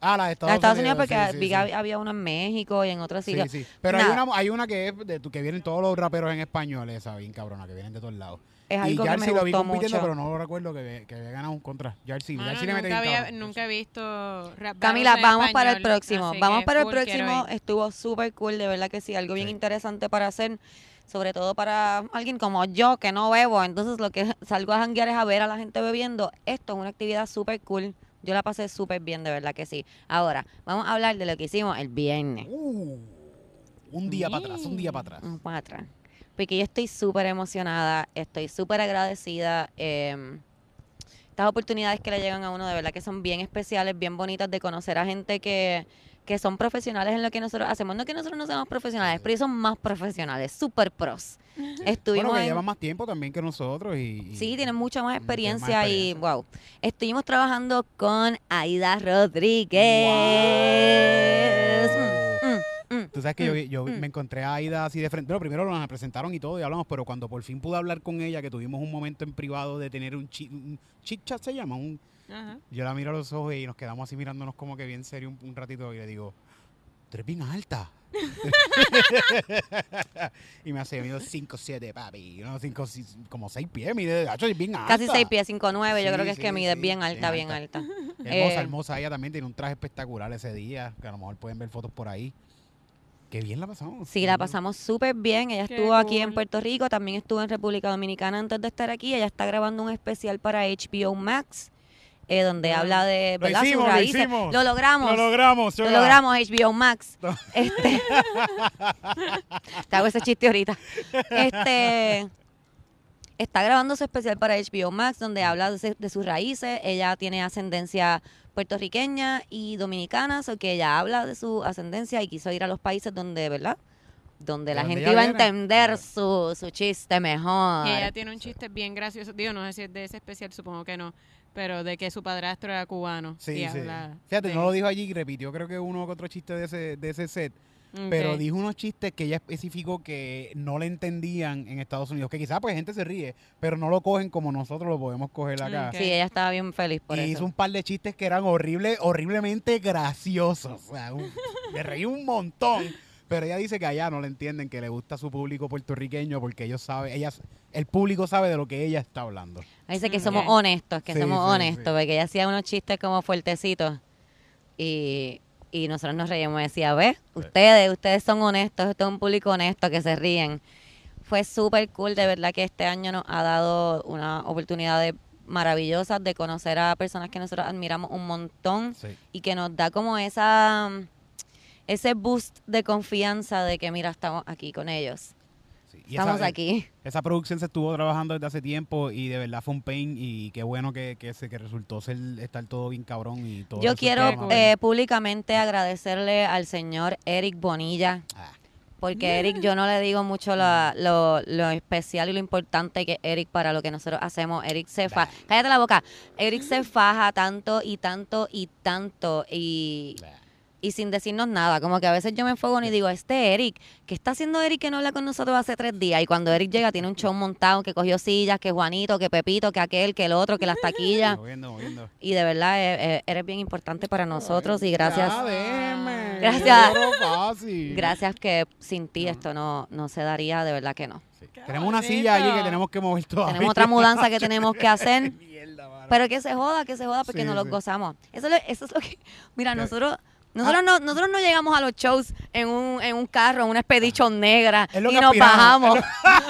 Ah, la de Estados, a Estados Unidos porque sí, sí, sí. había- uno en México y en otros Sí, sitios. sí. Pero hay una, hay una que es de que vienen todos los raperos en español, esa bien cabrona, que vienen de todos lados. Es y algo que me Jarcy lo vi compitiendo, mucho. pero no lo recuerdo que, que había ganado un contra. Mano, Jarcy le mete nunca, había- nunca he visto rap Camila, en vamos para el próximo. Vamos para el próximo. Estuvo súper cool, de verdad que sí. Algo bien Sí. interesante para hacer. Sobre todo para alguien como yo que no bebo. Entonces lo que salgo a janguear es a ver a la gente bebiendo. Esto es una actividad súper cool. Yo la pasé súper bien, de verdad que sí. Ahora, vamos a hablar de lo que hicimos el viernes. Uh, un día para atrás, un día para atrás. Un para atrás. Porque yo estoy súper emocionada, estoy súper agradecida. eh, estas oportunidades que le llegan a uno, de verdad que son bien especiales, bien bonitas de conocer a gente que, que son profesionales en lo que nosotros hacemos. No que nosotros no seamos profesionales, pero ellos son más profesionales, súper pros. Estuvimos Bueno, que en- llevan más tiempo también que nosotros y... y- Sí, tienen mucha más experiencia, y wow. Estuvimos trabajando con Aida Rodríguez. Mm, mm, mm. Tú sabes que yo, vi- yo Mm. me encontré a Aida así de frente. Bueno, primero nos presentaron y todo y hablamos, pero cuando por fin pude hablar con ella, que tuvimos un momento en privado de tener un, chi, un chit chat, se llama, un, Ajá. yo la miro a los ojos y nos quedamos así mirándonos como que bien serio un, un ratito y le digo, tú eres bien alta. y me hace, mido 5, 7, papi. No, cinco, si- como 6 pies, mide, gacho, es bien alta. Casi 6 pies, 5 9. yo creo que es sí, que mide sí, bien bien alta, bien alta. alta. Hermosa, Eh, hermosa. Ella también tiene un traje espectacular ese día, que a lo mejor pueden ver fotos por ahí. Qué bien la pasamos. Sí, la pasamos súper bien. Ella Qué estuvo aquí en. Puerto Rico, también estuvo en República Dominicana antes de estar aquí. Ella está grabando un especial para HBO Max, eh, donde habla de Lo ¿verdad? sus hicimos, lo raíces. hicimos. Lo logramos. Lo logramos, Lo logramos, HBO Max. Este, te hago ese chiste ahorita. Este está grabando su especial para HBO Max, donde habla de, sus raíces. Ella tiene ascendencia puertorriqueña y dominicana, o que ella habla de su ascendencia y quiso ir a los países donde, ¿verdad? Donde De la donde gente iba a entender su, su chiste mejor. Y ella tiene un chiste bien gracioso. Digo, no sé si es de ese especial, supongo que no. Pero de que su padrastro era cubano. Sí, y sí. habla Fíjate, de- no lo dijo allí, repitió creo que uno que otro chiste de ese, de ese set, pero dijo unos chistes que ella especificó que no le entendían en Estados Unidos, que quizás pues gente se ríe, pero no lo cogen como nosotros lo podemos coger acá. Sí, ella estaba bien feliz por y eso. hizo un par de chistes que eran horrible, horriblemente graciosos. O sea, un- me reí un montón. Pero ella dice que allá no le entienden, que le gusta su público puertorriqueño porque ellos saben, ellas, el público sabe de lo que ella está hablando. Ahí dice que Ok. somos honestos, que Sí, somos sí, honestos, sí. porque ella hacía unos chistes como fuertecitos. Y, y nosotros nos reíamos y decía, ve, ustedes, ustedes son honestos, este es un público honesto que se ríen. Fue súper cool, de verdad que este año nos ha dado una oportunidad de maravillosas de conocer a personas que nosotros admiramos un montón Sí. y que nos da como esa ese boost de confianza de que mira, estamos aquí con ellos. Sí. Y Estamos esa- aquí. Esa producción se estuvo trabajando desde hace tiempo y de verdad fue un pain y qué bueno que, que, se, que resultó ser estar todo bien cabrón y todo. Yo quiero eh, públicamente agradecerle al señor Eric Bonilla, Ah, porque Eric yo no le digo mucho la- lo, lo especial y lo importante que Eric para lo que nosotros hacemos. Eric se faja, cállate la boca, Eric se faja tanto y tanto y tanto y, bah. Y sin decirnos nada, como que a veces yo me enfogo y digo, este Eric, ¿qué está haciendo Eric que no habla con nosotros hace tres días? Y cuando Eric llega tiene un show montado, que cogió sillas, que Juanito, que Pepito, que aquel, que el otro, que las taquillas. Moviendo, moviendo. Y de verdad eh, eh, eres bien importante para nosotros y gracias. Ya. Gracias. Fácil. Gracias que sin ti esto no, no se daría, de verdad que no. Sí. Tenemos una silla allí que tenemos que mover todavía. Tenemos otra mudanza que tenemos que hacer, Mierda, pero que se joda, que se joda porque Sí, no los sí. gozamos. Eso, es lo- eso es lo que, mira, Ya. Nosotros... Nosotros, no, nosotros no llegamos a los shows en un, en un carro, en una expedition negra Es lo y nos aspiramos, bajamos.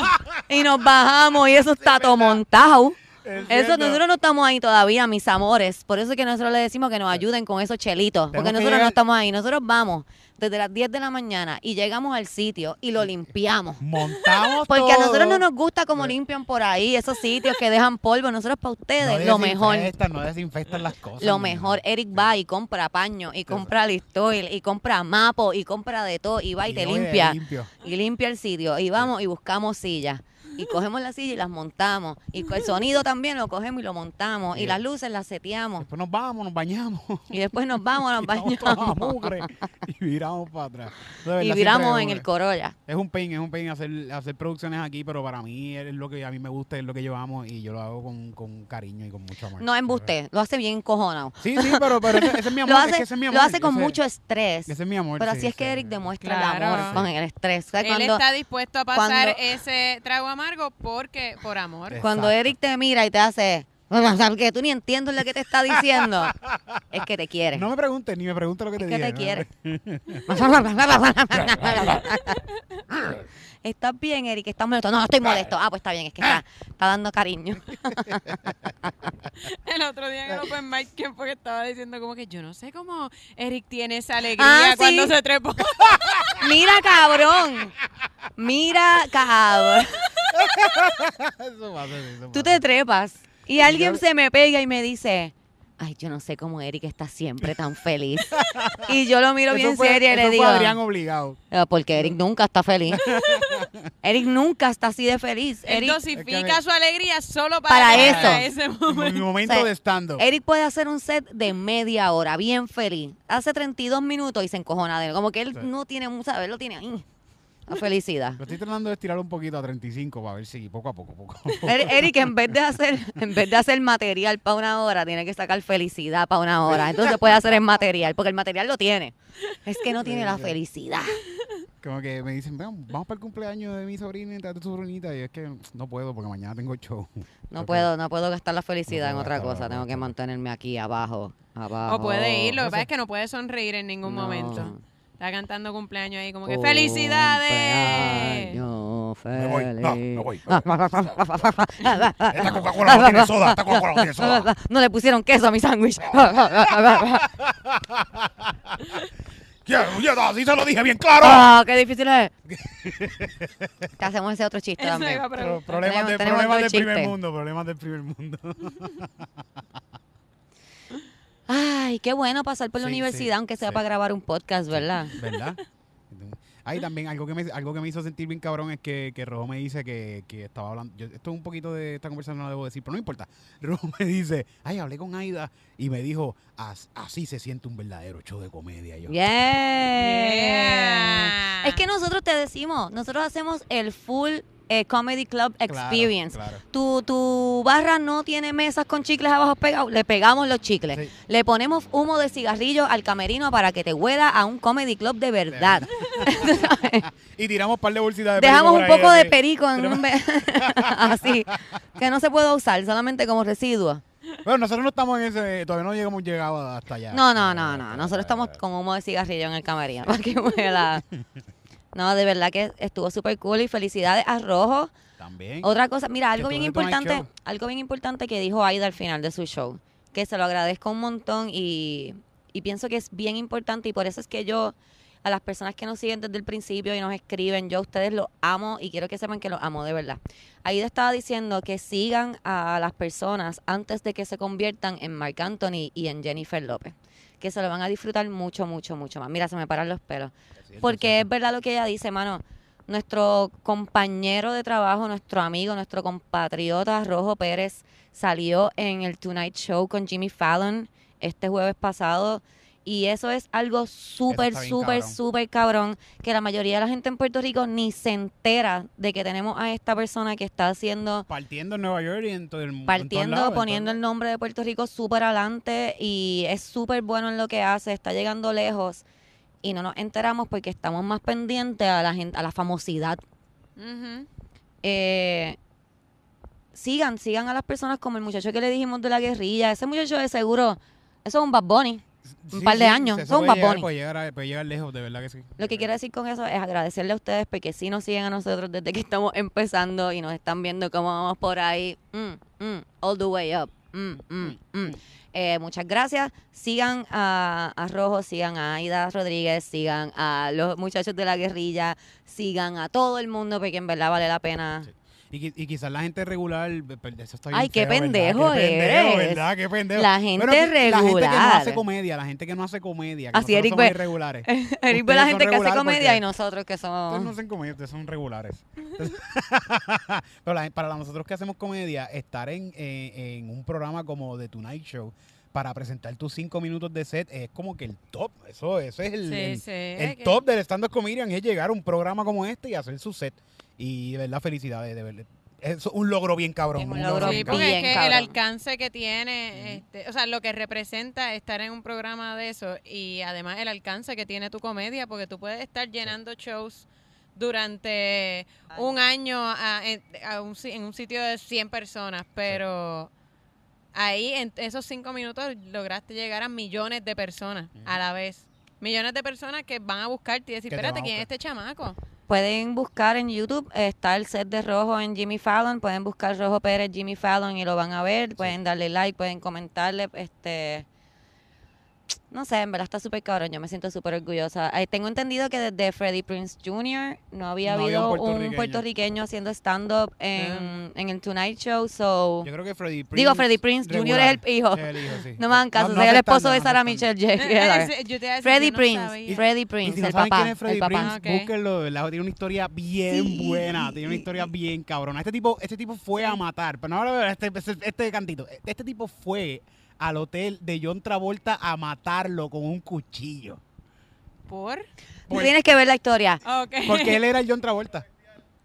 y nos bajamos y eso está todo montado. Es Eso, nosotros no estamos ahí todavía, mis amores. Por eso es que nosotros le decimos que nos ayuden con esos chelitos. Porque que nosotros no estamos ahí. Nosotros vamos desde las 10 de la mañana y llegamos al sitio y lo limpiamos. Montamos Porque a todo. nosotros no nos gusta como Sí. limpian por ahí esos sitios que dejan polvo. Nosotros para ustedes, No lo mejor. desinfectan, No desinfectan las cosas. Lo mejor. Eric va y compra paño, y compra listoil, y compra mapo, y compra de todo, y va y, te limpia. limpio. Y limpia el sitio. Y vamos y buscamos sillas. Y cogemos las sillas y las montamos. Y el sonido también lo cogemos y lo montamos. Y las luces las seteamos. Después nos vamos, nos bañamos. Y después nos vamos, nos la bañamos. mugre y viramos para atrás. Verdad, Y viramos en el Corolla. Es un pain, es un pain hacer, hacer producciones aquí, pero para mí es lo que a mí me gusta, es lo que llevamos y yo lo hago con, con cariño y con mucho amor. No embuste, lo hace bien cojonado. Sí, sí, pero, pero ese, ese es mi amor. Lo es hace, que ese es mi amor. lo hace con ese- mucho estrés. Ese es mi amor. Pero sí, así es que. Eric demuestra el amor con el estrés. O sea, Él cuando, está dispuesto a pasar cuando- ese trago amargo porque por amor. Eh, cuando Exacto. Eric te mira y te hace... Que tú ni entiendes lo que te está diciendo. Es que te quiere. No me preguntes, ni me preguntes lo que te Es que dije. te ¿no? quiere. ¿Estás bien, Eric? ¿Estás molesto? No, no estoy molesto. Ah, pues está bien, es que está, está dando cariño. El otro día en el Open Mic, ¿quién fue que estaba diciendo como que yo no sé cómo Eric tiene esa alegría Ah, sí. cuando se trepó? Mira, cabrón. Mira, cabrón. Eso pasa, eso Tú pasa. te trepas y alguien se me pega y me dice, ay, yo no sé cómo Eric está siempre tan feliz. Y yo lo miro Eso bien fue- serio y eso le fue digo, Adrián obligado. "Ah, porque Eric nunca está feliz. Eric nunca está así de feliz. Él Eric, dosifica Es que me- su alegría solo para, Para eso. para ese Mi momento. momento O sea, de stand-up. Eric puede hacer un set de media hora, bien feliz. Hace 32 minutos y se encojona de él. Como que él Sí. no tiene, ¿sabes? Lo tiene ahí. La felicidad. Lo estoy tratando de estirar un poquito a 35 para ver si poco a poco, poco a poco. Er- Eric, en vez de hacer, en vez de hacer material para una hora, tiene que sacar felicidad para una hora. Entonces puede hacer el material, porque el material lo tiene. Es que no tiene la felicidad. Como que me dicen, "Ven, vamos para el cumpleaños de mi sobrinita, de tu sobrinita. Y es que no puedo porque mañana tengo show. No puedo, no puedo gastar la felicidad No en otra cosa. Tengo que mantenerme aquí abajo, abajo. O puede ir, lo que pasa es que no puede sonreír en ningún No. momento. Está cantando cumpleaños ahí como que ¡Felicidades! Cumpleaños Me voy, no, me voy. Esta Esta Coca-Cola no tiene soda, esta Coca-Cola no tiene soda. No le pusieron queso a mi sándwich. Ya, ya, así se lo dije bien claro. Ah, qué difícil es. Te hacemos ese otro chiste Eso también. problemas de- del primer mundo, problemas del primer mundo. Ay, qué bueno pasar por la Sí, universidad, sí, aunque sea sí. para grabar un podcast, ¿verdad? ¿Verdad? Ahí también algo que me algo que me hizo sentir bien cabrón es que, que Rojo me dice que, que estaba hablando. Yo, esto es un poquito de esta conversación, no la debo decir, pero no importa. Rojo me dice, ay, hablé con Aida y me dijo, "As- así se siente un verdadero show de comedia. Yo, Yeah. Yeah. Es que nosotros te decimos, nosotros hacemos el full eh, comedy club experience. claro. Tu, tu barra no tiene mesas con chicles abajo pegados, le pegamos los chicles. Sí. Le ponemos humo de cigarrillo al camerino para que te huela a un comedy club de verdad. Y tiramos un par de bolsitas de Dejamos un ahí, poco de perico en un así, que no se puede usar, solamente como residuo. Bueno, nosotros no estamos en ese, todavía no llegamos llegado hasta allá. No, no, no, no. Nosotros estamos con humo de cigarrillo en el camerino para que huela. No, de verdad que estuvo súper cool y felicidades a Rojo. También. Otra cosa, mira, algo bien importante, algo bien importante que dijo Aida al final de su show, que se lo agradezco un montón y, y pienso que es bien importante y por eso es que yo a las personas que nos siguen desde el principio y nos escriben, yo a ustedes los amo y quiero que sepan que los amo de verdad. Aida estaba diciendo que sigan a las personas antes de que se conviertan en Marc Anthony y en Jennifer López, que se lo van a disfrutar mucho, mucho, mucho más. Mira, se me paran los pelos. Porque es verdad lo que ella dice, mano. Nuestro compañero de trabajo, nuestro amigo, nuestro compatriota Rojo Pérez salió en el Tonight Show con Jimmy Fallon este jueves pasado. Y eso es algo súper, súper, cabrón. súper cabrón. Que la mayoría de la gente en Puerto Rico ni se entera de que tenemos a esta persona que está haciendo Partiendo en Nueva York y en todo el mundo. partiendo, poniendo el nombre de Puerto Rico súper adelante y es súper bueno en lo que hace, está llegando lejos y no nos enteramos porque estamos más pendientes a la gente, a la famosidad. Eh, sigan, sigan a las personas como el muchacho que le dijimos de la guerrilla, ese muchacho de seguro, eso es un Bad Bunny. Un par de años. eso Son puede llegar, Bunny. Puede llegar, a- puede llegar lejos, de verdad que sí. Lo que quiero decir con eso es agradecerle a ustedes porque sí nos siguen a nosotros desde que estamos empezando y nos están viendo cómo vamos por ahí. Mm, mm, all the way up. Mm, mm, mm. Eh, muchas gracias. Sigan a, a Rojo, sigan a Aida Rodríguez, sigan a los muchachos de la guerrilla, sigan a todo el mundo porque en verdad vale la pena. Sí. Y, qui- y quizás la gente regular, eso está bien Ay, qué feo, ¿verdad? pendejo. ¿verdad? Qué pendejo. La gente que- La gente que no regular. hace comedia, la gente que no hace comedia, que Así Eric somos ve- irregulares. Eric ve la gente que hace comedia y nosotros que Ustedes no somos... hacen comedia, ustedes son regulares. Pero la- para nosotros que hacemos comedia, estar en, en- en un programa como The Tonight Show para presentar tus cinco minutos de set es como que el top. Eso, eso es el, Sí, el- sí, el que- top del stand-up comedian, es llegar a un programa como este y hacer su set. Y de verdad, felicidades, de verdad. Es un logro bien cabrón. Es un logro Sí, bien porque cabrón. bien es que el alcance que tiene, este, o sea, lo que representa estar en un programa de eso y además el alcance que tiene tu comedia, porque tú puedes estar llenando shows durante un año a- un en un sitio de 100 personas, pero ahí en esos cinco minutos lograste llegar a millones de personas a la vez. Millones de personas que van a buscarte y decir, espérate, ¿quién es este chamaco? Pueden buscar en YouTube, está el set de Rojo en Jimmy Fallon, pueden buscar Rojo Pérez Jimmy Fallon y lo van a ver, pueden darle like, pueden comentarle, este no sé, en verdad está súper cabrón, yo me siento súper orgullosa. Eh, tengo entendido que desde Freddie Prince Jr. no había No habido un un puertorriqueño. puertorriqueño haciendo stand-up en, en el Tonight Show, so... Yo creo que Freddie Prinze. Digo, Freddie Prince Jr. es el hijo. Sí, el hijo, sí. No me hagan caso, No- soy no el esposo de Sarah Michelle decir, Freddie Prince. Freddie Prince, el saben papá, quién es Freddie el papá. Prince, Ah, ok. búsquenlo, de ¿verdad? Tiene una historia bien Sí. buena, tiene una historia bien cabrona. Este tipo, este tipo fue a matar, pero no ahora este, este, este cantito. Este tipo fue al hotel de John Travolta a matarlo con un cuchillo. ¿Por? Tú tienes que ver la historia. Ok. Porque él era el John Travolta.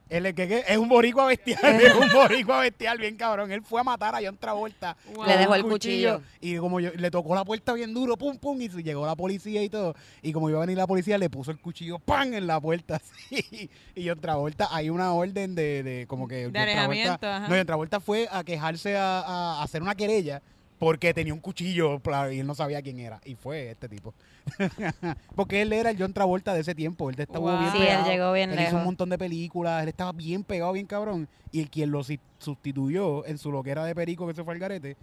Él es, que, que es un boricua bestial, es un boricua bestial bien cabrón. Él fue a matar a John Travolta. Wow. Le dejó el cuchillo. Y como yo, le tocó la puerta bien duro, pum, pum, y se- llegó la policía y todo. Y como iba a venir la policía, le puso el cuchillo, ¡pam! en la puerta. así. Y John Travolta, hay una orden de, de como que. John alejamiento, Travolta- ajá. No, John Travolta fue a quejarse a, a- a hacer una querella porque tenía un cuchillo y él no sabía quién era. Y fue este tipo. porque él era el John Travolta de ese tiempo. Él estaba Wow. bien Sí, él llegó bien Él hizo un montón de películas, él estaba bien pegado, bien cabrón. Y el quien lo sustituyó en su loquera de perico que se fue al garete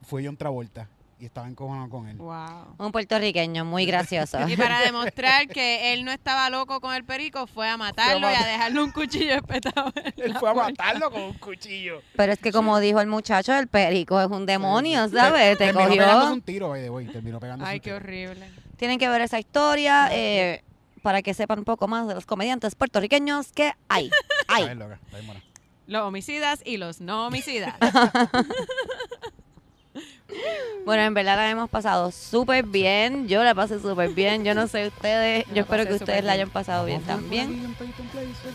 fue John Travolta. Y estaba encojonado con él. Wow. Un puertorriqueño muy gracioso. Y para demostrar que él no estaba loco con el perico, fue a matarlo y a dejarle un cuchillo espetado. Él fue a matarlo con un cuchillo. Pero es que como dijo el muchacho, el perico es un demonio, ¿sabes? Te Terminó pegándose cogió. un tiro, by the way, Terminó pegándose Ay, un qué tiro. horrible. Tienen que ver esa historia eh, para que sepan un poco más de los comediantes puertorriqueños que hay. Está Hay. bien loca, está bien buena. Los homicidas y los no homicidas. Bueno, en verdad la hemos pasado súper bien. Yo la pasé súper bien. Yo no sé ustedes. Yo espero que ustedes la bien. hayan pasado bien Vamos a ver también.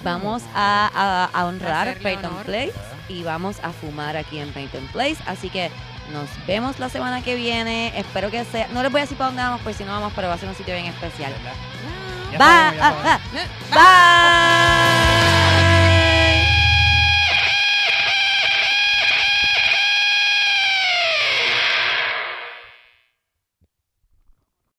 Vamos a, a- a honrar Peyton honor. Place y vamos a fumar aquí en Peyton Place. Así que nos vemos la semana que viene. Espero que sea. No les voy a decir para dónde vamos, pues si no vamos, pero va a ser un sitio bien especial. Bye. Bye.